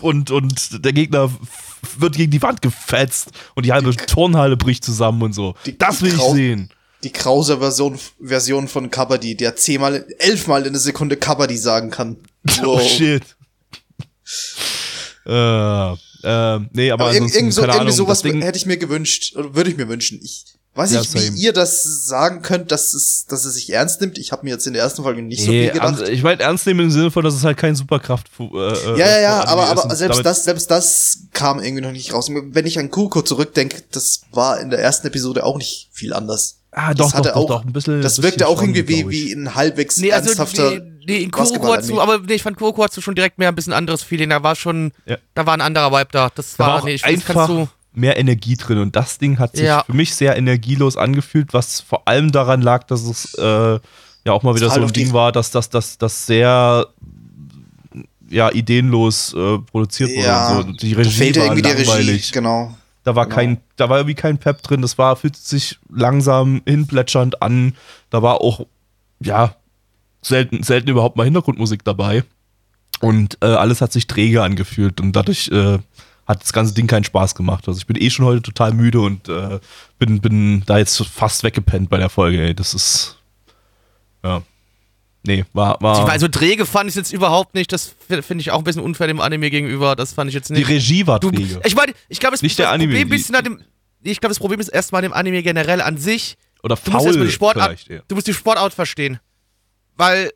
und, und der Gegner wird gegen die Wand gefetzt und die halbe Turnhalle bricht zusammen und so. Die- das die will ich sehen. Die krause Version, Version von Kabaddi, der zehnmal, elfmal in der Sekunde Kabaddi sagen kann. Oh Wow. shit. äh, äh, nee, aber, Aber irg ansonsten, irgend so, keine irgendwie Ahnung, sowas Ding, hätte ich mir gewünscht, würde ich mir wünschen. Ich weiß Ja, nicht, wie same. ihr das sagen könnt, dass es, dass es sich ernst nimmt. Ich habe mir jetzt in der ersten Folge nicht so nee, viel gedacht. ich meine ernst nehmen im Sinne von, dass es halt kein Superkraft äh, äh, ja, ja, ja, aber, aber selbst das, selbst das kam irgendwie noch nicht raus. Wenn ich an Kurko zurückdenke, das war in der ersten Episode auch nicht viel anders. Ah, doch, das hatte doch, doch, auch, doch, ein bisschen- Das wirkte bisschen auch irgendwie wie, ich. wie ein halbwegs Nee, also ernsthafter nee, nee, in Kuroko hast du, aber nee, ich fand Kuroko hast du schon direkt mehr ein bisschen anderes Feeling. Da war schon, Ja. da war ein anderer Vibe da. Das Da war, war auch nee, ich einfach kannst du. Mehr Energie drin und das Ding hat sich Ja. für mich sehr energielos angefühlt, was vor allem daran lag, dass es äh, ja auch mal wieder halt so ein die- Ding war, dass das dass, das sehr ja ideenlos äh, produziert wurde. ja, und so. Die da Regie fehlte war irgendwie die langweilig. Regie, genau. Da war Genau. kein, da war irgendwie kein Pep drin. Das war, fühlte sich langsam hinplätschernd an. Da war auch, ja, selten, selten überhaupt mal Hintergrundmusik dabei. Und äh, alles hat sich träge angefühlt und dadurch äh, hat das ganze Ding keinen Spaß gemacht. Also ich bin eh schon heute total müde und äh, bin, bin da jetzt fast weggepennt bei der Folge. Ey. Das ist, ja, nee, war, war Ich meine, so träge fand ich jetzt überhaupt nicht. Das fi- finde ich auch ein bisschen unfair dem Anime gegenüber. Das fand ich jetzt die nicht. Regie war Du, träge. ich meine, ich glaube, es Nicht das der Anime, Problem die- bisschen an dem, ich glaube, das Problem ist erstmal dem Anime generell an sich. Oder Du musst erstmal faul die Sportart, du musst die Sportart verstehen. Weil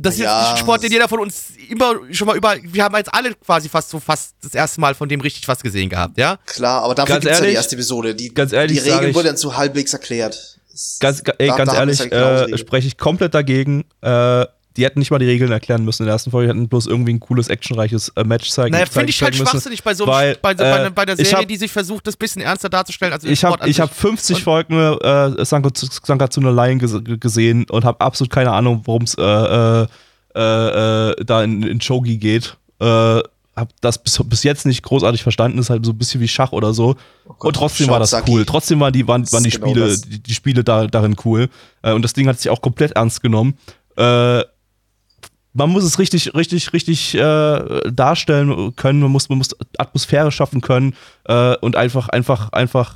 das ist Ja, jetzt ein Sport, den jeder von uns immer schon mal über. Wir haben jetzt alle quasi fast so fast das erste Mal von dem richtig was gesehen gehabt, ja? Klar, aber dafür gibt's ja die erste Episode. Die, ganz ehrlich die Regeln wurden dann zu halbwegs erklärt. Ganz, ey, da- ganz da ehrlich, äh, spreche ich komplett dagegen. Äh, die hätten nicht mal die Regeln erklären müssen in der ersten Folge, die hätten bloß irgendwie ein cooles, actionreiches äh, Match zeigen Naja, zeigen- finde ich halt müssen. schwachsinnig bei so weil, bei, so, äh, bei, ne- bei der Serie, hab- die sich versucht, das bisschen ernster darzustellen. Also den Ich habe hab sich. 50 Und- Folgen äh, Sanka- Sankatsu no Lion ges gesehen und habe absolut keine Ahnung, worum es äh, äh, äh, da in, in Shogi geht. Äh, hab das bis, bis jetzt nicht großartig verstanden, ist halt so ein bisschen wie Schach oder so. Gott, und trotzdem war das cool. Trotzdem waren die, waren, waren die genau Spiele, die, die Spiele da, darin cool. Äh, und das Ding hat sich auch komplett ernst genommen. Äh, man muss es richtig, richtig, richtig äh, darstellen können. Man muss, man muss Atmosphäre schaffen können äh, und einfach, einfach, einfach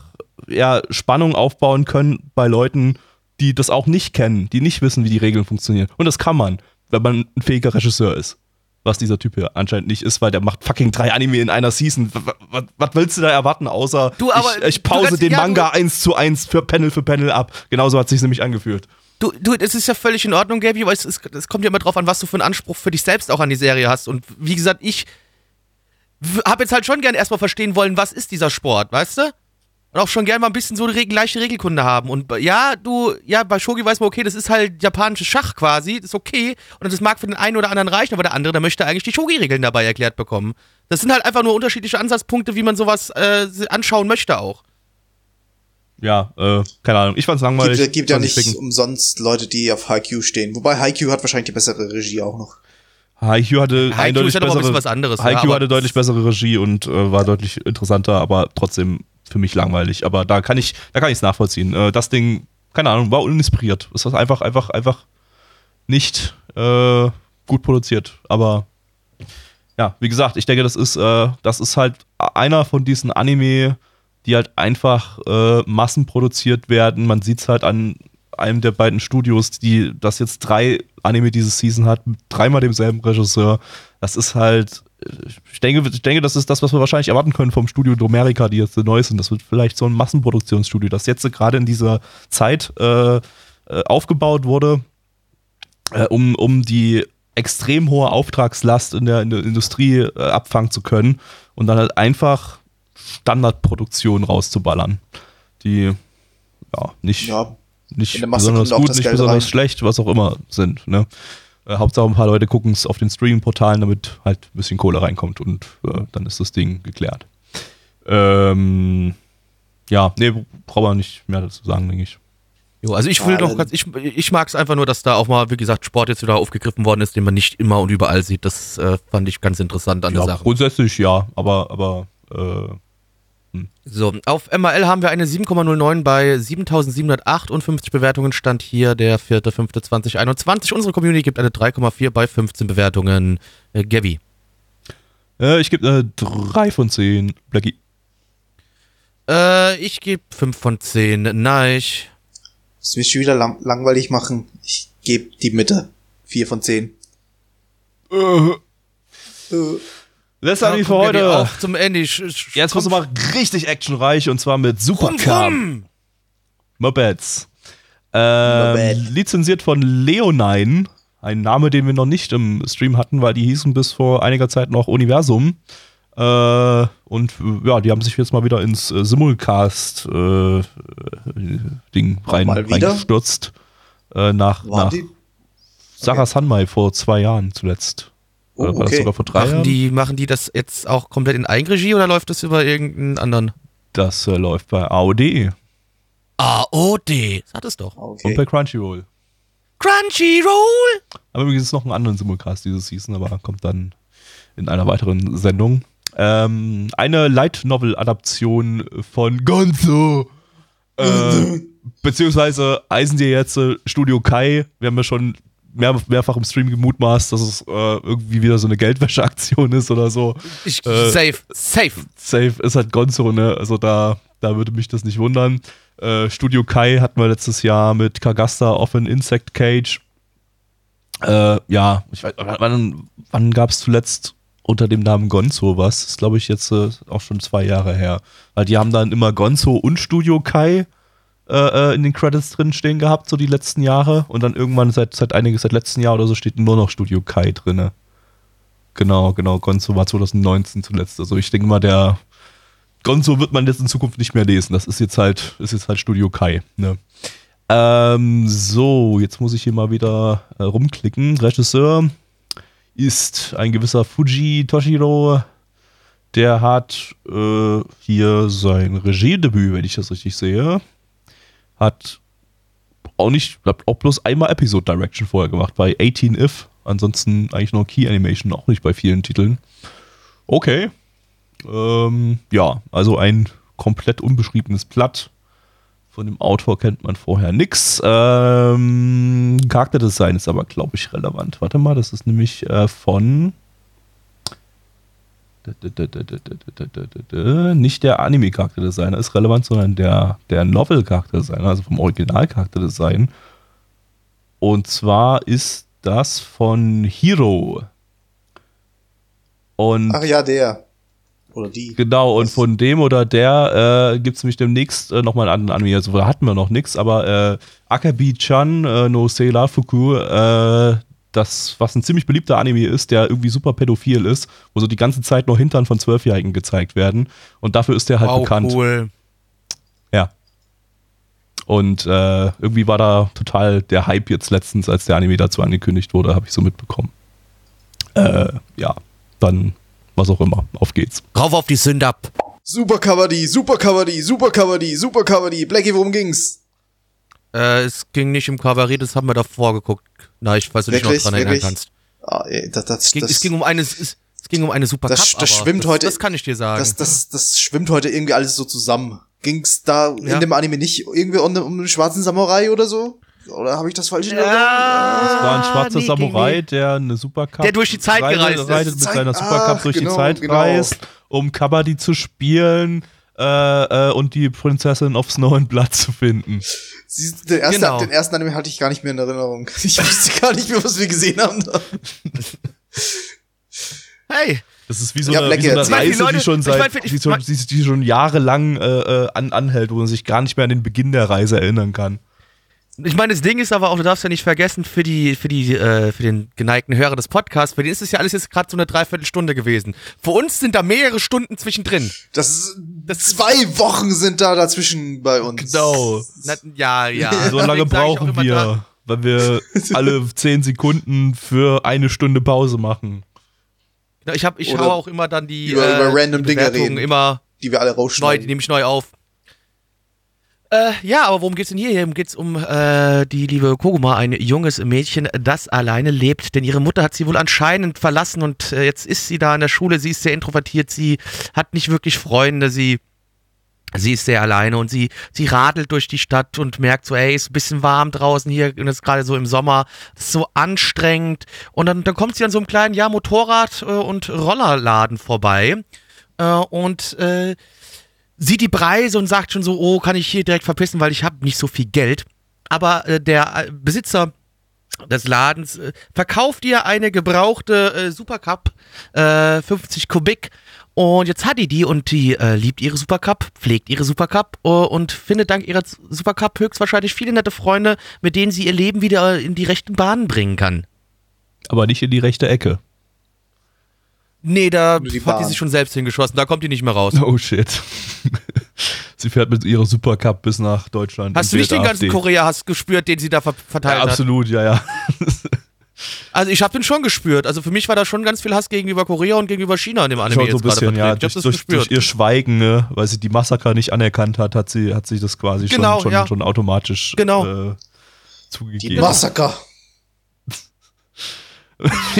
ja, Spannung aufbauen können bei Leuten, die das auch nicht kennen, die nicht wissen, wie die Regeln funktionieren. Und das kann man, wenn man ein fähiger Regisseur ist. Was dieser Typ hier anscheinend nicht ist, weil der macht fucking drei Anime in einer Season. W- w- Was willst du da erwarten, außer Du, aber ich, ich pause kannst- den ja, Manga eins zu eins für Panel für Panel ab. Genauso hat sich nämlich angefühlt. Du, du, es ist ja völlig in Ordnung, Gaby, aber es, es, es kommt ja immer drauf an, was du für einen Anspruch für dich selbst auch an die Serie hast. Und wie gesagt, ich habe jetzt halt schon gern erstmal verstehen wollen, was ist dieser Sport, weißt du? Und auch schon gern mal ein bisschen so eine leichte Regelkunde haben. Und ja, du, ja, bei Shogi weiß man, okay, das ist halt japanisches Schach quasi, das ist okay. Und das mag für den einen oder anderen reichen, aber der andere, der möchte eigentlich die Shogi-Regeln dabei erklärt bekommen. Das sind halt einfach nur unterschiedliche Ansatzpunkte, wie man sowas äh, anschauen möchte auch. Ja, äh, keine Ahnung. Ich fand's langweilig. gibt, gibt ja nicht ficken. umsonst Leute, die auf Haikyuu stehen. Wobei Haikyuu hat wahrscheinlich die bessere Regie auch noch. Haikyuu hatte Haikyuu eindeutig ja ein bessere, bisschen was anderes, ja, Haikyuu aber- hatte deutlich bessere Regie und äh, war deutlich interessanter, aber trotzdem für mich langweilig. Aber da kann ich, da kann ich es nachvollziehen. Äh, das Ding, keine Ahnung, war uninspiriert. Es war einfach, einfach, einfach nicht äh, gut produziert. Aber ja, wie gesagt, ich denke, das ist, äh, das ist halt einer von diesen Anime, die halt einfach äh, massenproduziert werden. Man sieht es halt an einem der beiden Studios, die das jetzt drei Anime diese Season hat, mit dreimal demselben Regisseur. Das ist halt, ich denke, ich denke, das ist das, was wir wahrscheinlich erwarten können vom Studio Domerica, die jetzt neu sind. Das wird vielleicht so ein Massenproduktionsstudio, das jetzt gerade in dieser Zeit äh, äh, aufgebaut wurde, äh, um, um die extrem hohe Auftragslast in der, in der Industrie äh, abfangen zu können und dann halt einfach Standardproduktion rauszuballern, die ja nicht, Ja, nicht besonders gut, nicht Geld besonders rein. schlecht, was auch immer sind. Ne? Äh, Hauptsache ein paar Leute gucken es auf den Streaming-Portalen, damit halt ein bisschen Kohle reinkommt und äh, dann ist das Ding geklärt. Ähm, ja, nee, brauchen wir nicht mehr dazu sagen, denke ich. Jo, also ich will Ja, doch dann- ganz, ich, ich mag es einfach nur, dass da auch mal, wie gesagt, Sport jetzt wieder aufgegriffen worden ist, den man nicht immer und überall sieht. Das äh, fand ich ganz interessant an Ja, der Sache. grundsätzlich ja, aber, aber äh, So, auf MRL haben wir eine 7,09 bei 7758 Bewertungen. Stand hier der 4.5.2021. Unsere Community gibt eine 3,4 bei 15 Bewertungen. Äh, Gavi. äh, ich gebe eine 3 von 10. Blackie. Äh, ich gebe 5 von 10. Nein. Das will ich schon wieder lang langweilig machen. Ich gebe die Mitte. Vier von zehn. Äh, Das haben wir für heute. Auf zum Ende. Jetzt du mal richtig actionreich und zwar mit Supercar. Mopeds. Ähm, lizenziert von Leonine. Ein Name, den wir noch nicht im Stream hatten, weil die hießen bis vor einiger Zeit noch Universum. Äh, und äh, ja, die haben sich jetzt mal wieder ins äh, Simulcast-Ding rein, Mal wieder? reingestürzt. Äh, nach waren nach? Sarah Sanmai vor zwei Jahren zuletzt. Oh, Oder war das okay. sogar vor drei Machen Jahren? die, machen die das jetzt auch komplett in Eigenregie oder läuft das über irgendeinen anderen? Das äh, läuft bei AOD AOD. Das hat es doch. und Okay. bei Crunchyroll. Crunchyroll. Aber übrigens noch einen anderen Simulcast dieses Season, aber kommt dann in einer weiteren Sendung. Ähm, eine Light Novel Adaption von Gonzo. Äh, beziehungsweise eisen dir jetzt äh, Studio Kai. Wir haben ja schon mehr, mehrfach im Stream gemutmaßt, dass es äh, irgendwie wieder so eine Geldwäscheaktion ist oder so. Ich, Äh, safe, safe. Safe ist halt Gonzo, ne? Also da, da würde mich das nicht wundern. Äh, Studio Kai hatten wir letztes Jahr mit Kagasta of an Insect Cage. Äh, ja, ich weiß, wann, wann gab es zuletzt unter dem Namen Gonzo was? Das ist, glaube ich, jetzt äh, auch schon zwei Jahre her. Weil die haben dann immer Gonzo und Studio Kai äh, äh, in den Credits drin stehen gehabt, so die letzten Jahre. Und dann irgendwann seit, seit einiges, seit letzten Jahr oder so, steht nur noch Studio Kai drinne. Genau, genau. Gonzo war 2019 zuletzt. Also ich denke mal, der Gonzo wird man jetzt in Zukunft nicht mehr lesen. Das ist jetzt halt, ist jetzt halt Studio Kai. Ne? Ähm, so, jetzt muss ich hier mal wieder äh, rumklicken. Regisseur ist ein gewisser Fuji Toshiro. Der hat äh, hier sein Regiedebüt, wenn ich das richtig sehe. Hat auch nicht, auch bloß einmal Episode Direction vorher gemacht bei 18 If. Ansonsten eigentlich nur Key Animation, auch nicht bei vielen Titeln. Okay. Ähm, ja, also ein komplett unbeschriebenes Blatt. Von dem Autor kennt man vorher nix. Ähm, Charakterdesign ist aber, glaube ich, relevant. Warte mal, das ist nämlich äh, von. Nicht der Anime-Charakterdesigner ist relevant, sondern der, der Novel-Charakterdesigner, also vom Original-Charakterdesign. Und zwar ist das von Hero. Und Ach ja, der. Oder die. Genau, und von dem oder der äh, gibt es nämlich demnächst äh, nochmal einen anderen Anime. Also da hatten wir noch nichts, aber äh, Akabi-chan äh, no Seila Fuku, äh, das, was ein ziemlich beliebter Anime ist, der irgendwie super pädophil ist, wo so die ganze Zeit nur Hintern von Zwölfjährigen gezeigt werden. Und dafür ist der halt wow, bekannt. cool. Ja. Und äh, irgendwie war da total der Hype jetzt letztens, als der Anime dazu angekündigt wurde, habe ich so mitbekommen. Äh, ja, dann was auch immer. Auf geht's. Rauf auf die Sünde ab. Super Kabaddi, Super Kabaddi, Super Kabaddi, Super Kabaddi. Blackie, worum ging's? Äh, es ging nicht im Kabarett, das haben wir davor geguckt. Na, ich weiß nicht, ob du dich noch dran erinnern kannst. Ah, ey, das, das, Es ging, das, es ging um eine, es, es ging um eine Super Das- Cup, das schwimmt das, heute- Das kann ich dir sagen. das, das, das schwimmt heute irgendwie alles so zusammen. Ging's da Ja. in dem Anime nicht irgendwie um, um einen schwarzen Samurai oder so? Oder habe ich das falsch Ja. Erinnerung? Das war ein schwarzer nee, Samurai, der eine Supercup Der durch die Zeit gereist ist. reitet mit Zeit- seiner Supercup Ach, durch genau, die Zeit genau. reist, um Kabaddi zu spielen äh, äh, und die Prinzessin of Snow and Blood zu finden. Du, den, ersten, Genau. den ersten Anime hatte ich gar nicht mehr in Erinnerung. Ich wusste gar nicht mehr, was wir gesehen haben. Da. Hey, Das ist wie so Ja, eine, Black wie so eine jetzt. Ich meine, die Reise, Leute- die schon ich seit, ich- die, schon, die, die schon jahrelang äh, äh, an, anhält, wo man sich gar nicht mehr an den Beginn der Reise erinnern kann. Ich meine, das Ding ist aber auch, du darfst ja nicht vergessen, für die, für die, äh, für den geneigten Hörer des Podcasts, für den ist es ja alles jetzt gerade so eine Dreiviertelstunde gewesen. Für uns sind da mehrere Stunden zwischendrin. Das, ist, zwei Wochen sind da dazwischen bei uns. Genau. Na, ja, ja. So lange brauchen wir, da- weil wir alle zehn Sekunden für eine Stunde Pause machen. Ich, hab, ich Oder hau auch immer dann die, über- äh, über random die Dinge reden. immer Die wir alle neu, die rausschneiden. nehme ich neu auf. Äh, ja, aber worum geht's denn hier? Hier geht's um äh, die liebe Koguma, ein junges Mädchen, das alleine lebt. Denn ihre Mutter hat sie wohl anscheinend verlassen und äh, jetzt ist sie da in der Schule. Sie ist sehr introvertiert, sie hat nicht wirklich Freunde, sie, sie ist sehr alleine und sie, sie radelt durch die Stadt und merkt so, ey, ist ein bisschen warm draußen hier und ist gerade so im Sommer, ist so anstrengend. Und dann, dann kommt sie an so einem kleinen, ja, Motorrad- äh, und Rollerladen vorbei. Äh, und äh, sieht die Preise und sagt schon so, oh, kann ich hier direkt verpissen, weil ich habe nicht so viel Geld. Aber äh, der äh, Besitzer des Ladens äh, verkauft ihr eine gebrauchte äh, Supercup, äh, 50 Kubik. Und jetzt hat die die und die äh, liebt ihre Supercup, pflegt ihre Supercup äh, und findet dank ihrer Supercup höchstwahrscheinlich viele nette Freunde, mit denen sie ihr Leben wieder in die rechten Bahnen bringen kann. Aber nicht in die rechte Ecke. Nee, da die hat die sich schon selbst hingeschossen, da kommt die nicht mehr raus. Oh shit. Sie fährt mit ihrer Supercup bis nach Deutschland. Hast du nicht den ganzen. Korea-Hass gespürt, den sie da ver verteilt Ja, hat? absolut, ja, ja. Also ich habe den schon gespürt. Also für mich war da schon ganz viel Hass gegenüber Korea und gegenüber China in dem Anime Schon so ein bisschen, ja. Durch, habe das durch, gespürt. durch ihr Schweigen, ne, weil sie die Massaker nicht anerkannt hat, hat sie, hat sich das quasi Genau, schon, schon, ja. schon automatisch Genau. äh, zugegeben. Die Massaker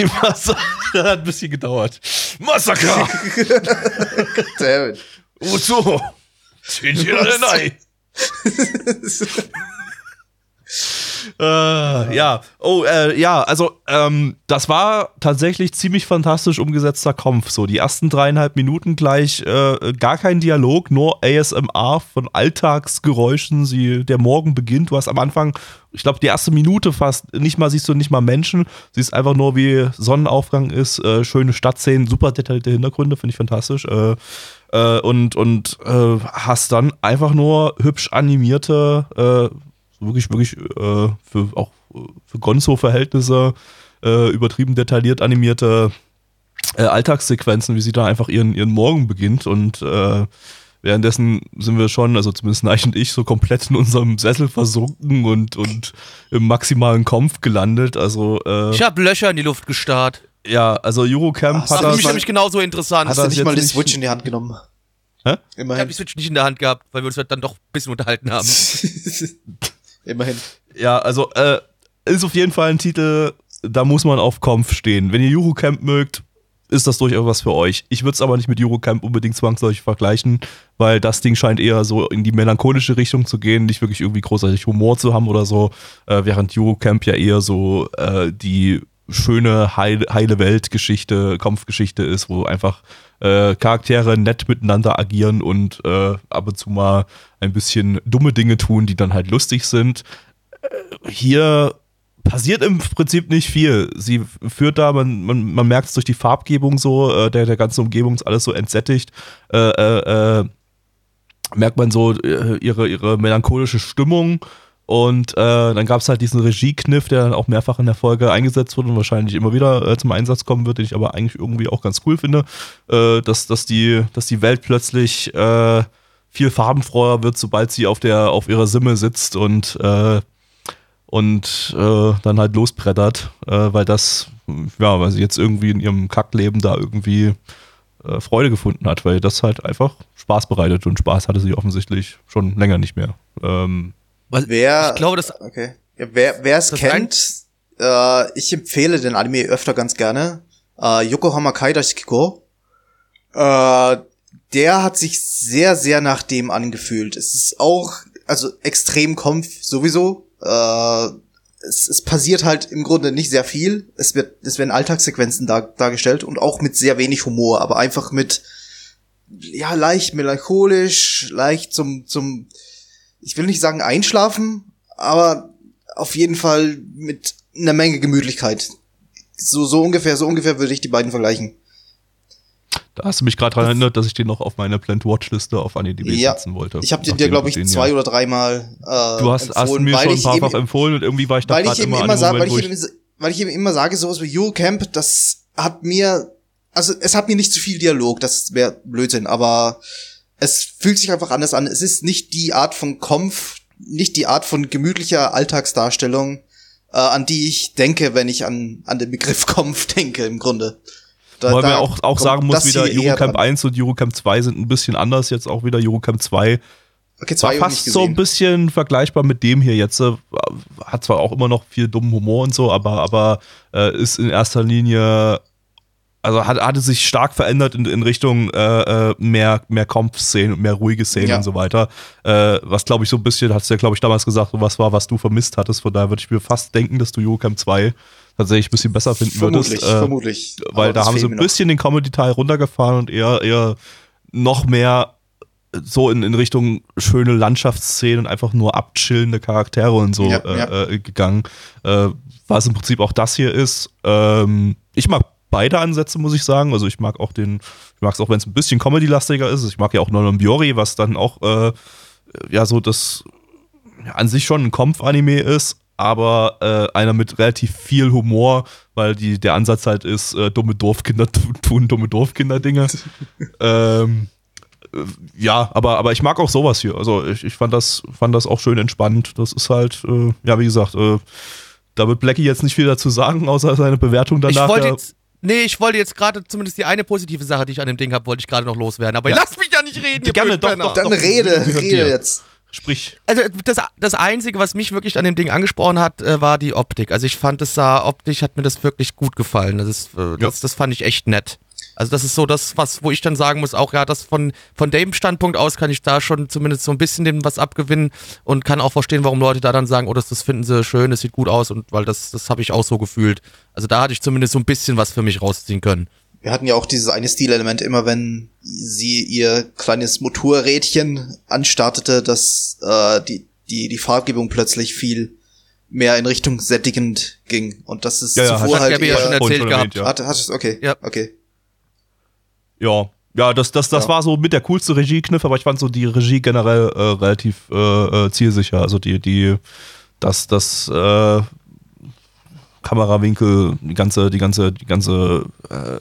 hat ein bisschen gedauert. Massaker! Damn it. Wozu? Nein. Äh, ja, oh, äh, ja, also ähm, das war tatsächlich ziemlich fantastisch umgesetzter Kampf. So die ersten dreieinhalb Minuten gleich äh, gar kein Dialog, nur ASMR von Alltagsgeräuschen. Sie, der Morgen beginnt. Du hast am Anfang, ich glaube, die erste Minute fast nicht mal siehst du nicht mal Menschen. Siehst einfach nur, wie Sonnenaufgang ist, äh, schöne Stadtszenen, super detaillierte Hintergründe, finde ich fantastisch. Äh, äh, und und äh, hast dann einfach nur hübsch animierte, äh, wirklich, wirklich äh, für auch äh, für Gonzo-Verhältnisse äh, übertrieben detailliert animierte äh, Alltagssequenzen, wie sie da einfach ihren, ihren Morgen beginnt und äh, währenddessen sind wir schon, also zumindest Neich und ich, so komplett in unserem Sessel versunken und, und im maximalen Kampf gelandet. Also, äh, ich habe Löcher in die Luft gestarrt. ja, also Eurocamp Ach, Das hat das, mich mal- nämlich genauso interessant. Hat Hast du das nicht jetzt mal die Switch in die Hand genommen? Hä? ich habe Immerhin. die Switch nicht in der Hand gehabt, weil wir uns dann doch ein bisschen unterhalten haben. Immerhin. Ja, also äh, ist auf jeden Fall ein Titel, da muss man auf Kampf stehen. Wenn ihr Eurocamp mögt, ist das durchaus was für euch. Ich würde es aber nicht mit Eurocamp unbedingt zwangsläufig vergleichen, weil das Ding scheint eher so in die melancholische Richtung zu gehen, nicht wirklich irgendwie großartig Humor zu haben oder so, äh, während Eurocamp ja eher so äh, die schöne, heile, Weltgeschichte, Kampfgeschichte ist, wo einfach äh, Charaktere nett miteinander agieren und äh, ab und zu mal ein bisschen dumme Dinge tun, die dann halt lustig sind hier passiert im Prinzip nicht viel. Sie führt da, man, man, man merkt es durch die Farbgebung so, äh, der, der ganzen Umgebung ist alles so entsättigt. Äh, äh, äh, merkt man so äh, ihre, ihre melancholische Stimmung. Und äh, dann gab es halt diesen Regiekniff, der dann auch mehrfach in der Folge eingesetzt wurde und wahrscheinlich immer wieder äh, zum Einsatz kommen wird, den ich aber eigentlich irgendwie auch ganz cool finde, äh, dass, dass, die, dass die Welt plötzlich äh, viel farbenfroher wird, sobald sie auf, der, auf ihrer Simme sitzt und äh, und äh, dann halt losbrettert, weil das, ja, weil sie jetzt irgendwie in ihrem Kackleben da irgendwie Freude gefunden hat, weil das halt einfach Spaß bereitet und Spaß hatte sie offensichtlich schon länger nicht mehr. Ähm, Wer, Ich glaube, das okay. Ja, wer wer es kennt, äh, ich empfehle den Anime öfter ganz gerne. Äh, Yokohama Kaidashiko. Äh, der hat sich sehr, sehr nach dem angefühlt. Es ist auch, also extrem Kampf sowieso. Äh, es, es passiert halt im Grunde nicht sehr viel. Es wird, es werden Alltagssequenzen dar, dargestellt und auch mit sehr wenig Humor, aber einfach mit, ja, leicht melancholisch, leicht zum, zum, ich will nicht sagen einschlafen, aber auf jeden Fall mit einer Menge Gemütlichkeit. So, so ungefähr, so ungefähr würde ich die beiden vergleichen. Da hast du mich gerade daran erinnert, dass ich den noch auf meine Plant Watch Liste auf AniDB Ja, setzen wollte. Ich habe den dir, glaube ich, den zwei ja- oder dreimal äh, Du hast, hast empfohlen, mir weil schon ein paar Mal empfohlen und irgendwie war ich da weil ich gerade immer, immer, sage, weil ich eben, weil ich eben immer sage, sowas wie Eurocamp, das hat mir, also es hat mir nicht zu viel Dialog, das wäre Blödsinn, aber es fühlt sich einfach anders an. Es ist nicht die Art von Kampf, nicht die Art von gemütlicher Alltagsdarstellung, äh, an die ich denke, wenn ich an, an den Begriff Kampf denke, im Grunde. Da- Weil man auch, auch sagen muss, wieder Eurocamp dran. 1 und Eurocamp 2 sind ein bisschen anders. Jetzt auch wieder Eurocamp 2 Okay, war fast so ein bisschen vergleichbar mit dem hier jetzt. äh, Hat zwar auch immer noch viel dummen Humor und so, aber, aber äh, ist in erster Linie, also hat, hatte sich stark verändert in, in Richtung äh, äh, mehr, mehr Kampfszenen und mehr ruhige Szenen Ja. und so weiter. Äh, was glaube ich so ein bisschen, hast du ja glaube ich damals gesagt, was war, was du vermisst hattest. Von daher würde ich mir fast denken, dass du Eurocamp 2 tatsächlich ein bisschen besser finden Vermutlich, würdest. Äh, vermutlich. weil Aber da haben sie ein bisschen den Comedy-Teil runtergefahren und eher, eher noch mehr so in, in Richtung schöne Landschaftsszenen und einfach nur abchillende Charaktere und so Ja, äh, ja. Äh, gegangen. Was im Prinzip auch das hier ist. Ähm, ich mag beide Ansätze, muss ich sagen. Also ich mag auch den, ich mag es auch, wenn es ein bisschen Comedy-lastiger ist. Ich mag ja auch Nonon Biori, was dann auch äh, ja so das ja, an sich schon ein Kampf-Anime ist, aber äh, einer mit relativ viel Humor, weil die, der Ansatz halt ist, äh, dumme Dorfkinder tu- tun dumme Dorfkinder-Dinge. ähm, äh, ja, aber, aber ich mag auch sowas hier. Also ich, ich fand, das, fand das auch schön entspannt. Das ist halt, äh, ja, wie gesagt, äh, da wird Blackie jetzt nicht viel dazu sagen, außer seine Bewertung Ich danach. wollte ja, jetzt. Nee, ich wollte jetzt gerade zumindest die eine positive Sache, die ich an dem Ding habe, wollte ich gerade noch loswerden. Aber Ja. lasst mich ja nicht reden, Gerne, doch, doch, Dann doch, rede, rede dir. jetzt. sprich. Also das, das Einzige, was mich wirklich an dem Ding angesprochen hat, äh, war die Optik. Also ich fand es sah optisch, hat mir das wirklich gut gefallen. Das, ist, äh, das, das fand ich echt nett. Also das ist so das, was, wo ich dann sagen muss, auch ja, das von, von dem Standpunkt aus kann ich da schon zumindest so ein bisschen dem was abgewinnen und kann auch verstehen, warum Leute da dann sagen, oh, das, das finden sie schön, das sieht gut aus und weil das, das habe ich auch so gefühlt. Also da hatte ich zumindest so ein bisschen was für mich rausziehen können. Wir hatten ja auch dieses eine Stilelement immer, wenn sie ihr kleines Motorrädchen anstartete, dass äh, die, die, die Farbgebung plötzlich viel mehr in Richtung sättigend ging. Und das ist Ja, ja, zuvor hat halt Gabby ja schon erzählt gehabt. erwähnt, ja. Hat, hat es, okay, Ja. okay. Ja, ja, das, das, das Ja. war so mit der coolste Regiekniff, aber ich fand so die Regie generell äh, relativ äh, äh, zielsicher. Also die, die, das, das äh, Kamerawinkel, die ganze, die ganze, die ganze äh,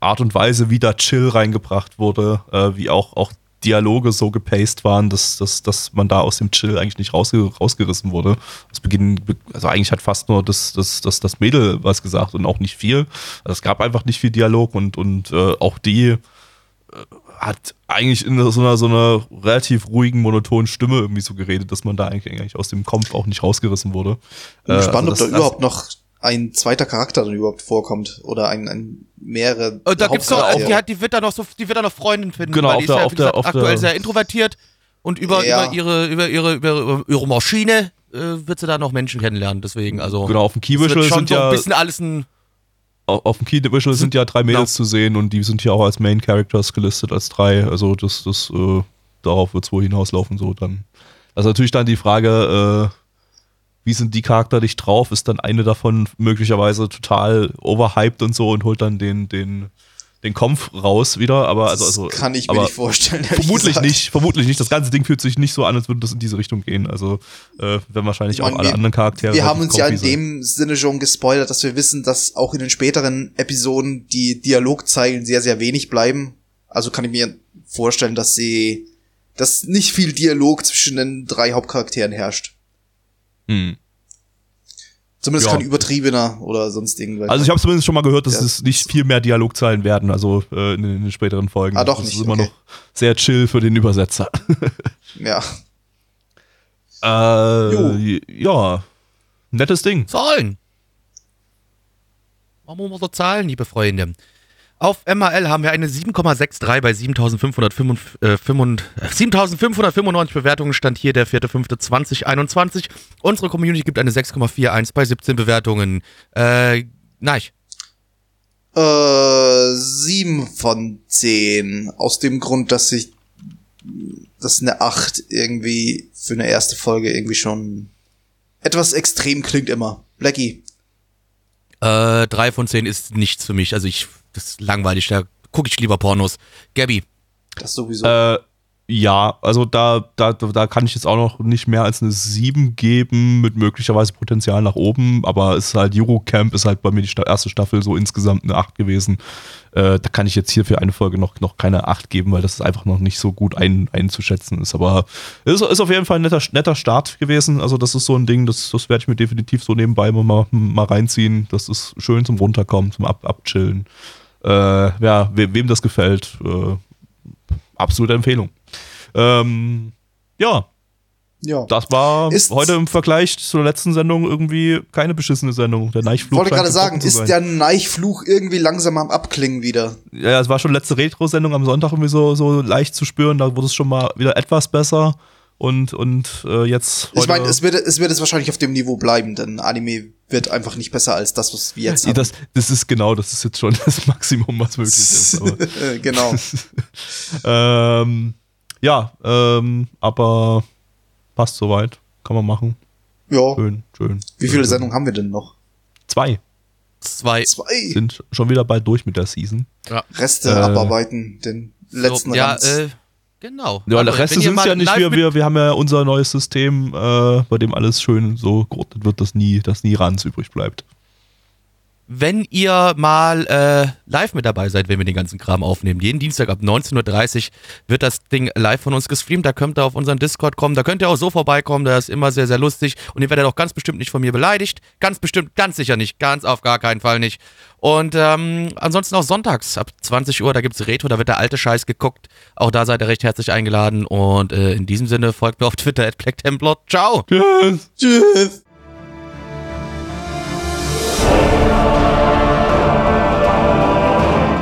Art und Weise, wie da Chill reingebracht wurde, äh, wie auch, auch Dialoge so gepaced waren, dass, dass, dass man da aus dem Chill eigentlich nicht rausge rausgerissen wurde. Das Beginn, also eigentlich hat fast nur das, das, das, das Mädel was gesagt und auch nicht viel. Also es gab einfach nicht viel Dialog und, und äh, auch die äh, hat eigentlich in so einer, so einer relativ ruhigen, monotonen Stimme irgendwie so geredet, dass man da eigentlich, eigentlich aus dem Kampf auch nicht rausgerissen wurde. Bin Äh, gespannt, also ob da überhaupt noch ein zweiter Charakter dann überhaupt vorkommt oder ein, ein mehrere Und da gibt's doch auch, die, hat, die wird da noch so, die wird da noch Freundin finden, Genau, weil auf die ist der- ja, der- gesagt, auf aktuell der- sehr introvertiert und über, Ja. über ihre, über ihre, über ihre Maschine äh, wird sie da noch Menschen kennenlernen, deswegen, also. Genau, auf dem schon sind so ja ein bisschen alles ein, auf auf dem Key Visual sind ja drei Mädels zu sehen und die sind ja auch als Main Characters gelistet als drei. Also das, das, äh, darauf wird es wohl hinauslaufen, so dann. Also natürlich dann die Frage, äh, wie sind die Charakter dich drauf? Ist dann eine davon möglicherweise total overhyped und so und holt dann den, den, den Kampf raus wieder, aber also, also das kann ich mir nicht vorstellen. Vermutlich nicht, vermutlich nicht. Das ganze Ding fühlt sich nicht so an, als würde das in diese Richtung gehen. Also äh, werden wahrscheinlich Ich meine, auch alle wir- anderen Charaktere. Wir haben relativ uns ja in dem Sinne schon gespoilert, dass wir wissen, dass auch in den späteren Episoden die Dialogzeilen sehr, sehr wenig bleiben. Also kann ich mir vorstellen, dass sie, dass nicht viel Dialog zwischen den drei Hauptcharakteren herrscht. Hm. Zumindest Ja. kein übertriebener oder sonst irgendwas. Also ich habe zumindest schon mal gehört, dass Ja. es nicht viel mehr Dialogzeilen werden, also äh, in, den- in den späteren Folgen. Ah, doch das nicht, ist immer okay. noch sehr chill für den Übersetzer. ja. äh, ja, nettes Ding. Zahlen. Machen wir mal so Zahlen, liebe Freunde. Auf MRL haben wir eine 7,63 bei 7595 Bewertungen. Stand hier der 4.5.2021. Unsere Community gibt eine 6,41 bei 17 Bewertungen. Äh, nein. Äh, sieben von zehn. Aus dem Grund, dass ich, dass eine 8 irgendwie für eine erste Folge irgendwie schon etwas extrem klingt immer. Blackie. Äh, drei von zehn ist nichts für mich. Also ich, das ist langweilig, da gucke ich lieber Pornos. Gabby. Das sowieso. Äh, ja, also da, da, da kann ich jetzt auch noch nicht mehr als eine 7 geben, mit möglicherweise Potenzial nach oben, aber es ist halt Eurocamp, ist halt bei mir die erste Staffel so insgesamt eine 8 gewesen. Äh, da kann ich jetzt hier für eine Folge noch, noch keine 8 geben, weil das einfach noch nicht so gut ein, einzuschätzen ist. Aber es ist, ist auf jeden Fall ein netter, netter Start gewesen. Also, das ist so ein Ding, das, das werde ich mir definitiv so nebenbei mal, mal reinziehen. Das ist schön zum Runterkommen, zum Ab Abchillen. Äh, ja, we, wem das gefällt, äh, absolute Empfehlung. Ähm, ja, ja. das war Ist- heute im Vergleich zur letzten Sendung irgendwie keine beschissene Sendung. Der Neichflug Wollte scheint gerade sagen, ist der Neichfluch irgendwie langsam am Abklingen wieder? Ja, es war schon letzte Retro-Sendung am Sonntag irgendwie so, so leicht zu spüren. Da wurde es schon mal wieder etwas besser. Und, und äh, jetzt. Ich meine, es wird, es wird jetzt wahrscheinlich auf dem Niveau bleiben, denn Anime wird einfach nicht besser als das, was wir jetzt Ja, haben. das, das ist genau, das ist jetzt schon das Maximum, was möglich ist. Genau. ähm, ja, ähm, aber passt soweit. Kann man machen. Ja. Schön, schön. Wie viele Sendungen haben wir denn noch? Zwei Zwei. Zwei. sind schon wieder bald durch mit der Season. Reste Äh, abarbeiten, den letzten so, ja, Ranz. äh, genau. Ja, Also, der Rest sind mal ja nicht wir, wir. Wir haben ja unser neues System, äh, bei dem alles schön so geordnet wird, dass nie, dass nie Ranz übrig bleibt. Wenn ihr mal äh, live mit dabei seid, wenn wir den ganzen Kram aufnehmen. Jeden Dienstag ab 19.30 Uhr wird das Ding live von uns gestreamt. Da könnt ihr auf unseren Discord kommen. Da könnt ihr auch so vorbeikommen. Da ist immer sehr, sehr lustig. Und ihr werdet auch ganz bestimmt nicht von mir beleidigt. Ganz bestimmt, ganz sicher nicht. Ganz auf gar keinen Fall nicht. Und ähm, ansonsten auch sonntags ab 20 Uhr, da gibt's Retro, da wird der alte Scheiß geguckt. Auch da seid ihr recht herzlich eingeladen. Und äh, in diesem Sinne folgt mir auf Twitter at BlackTemplot. Ciao! Tschüss! Tschüss.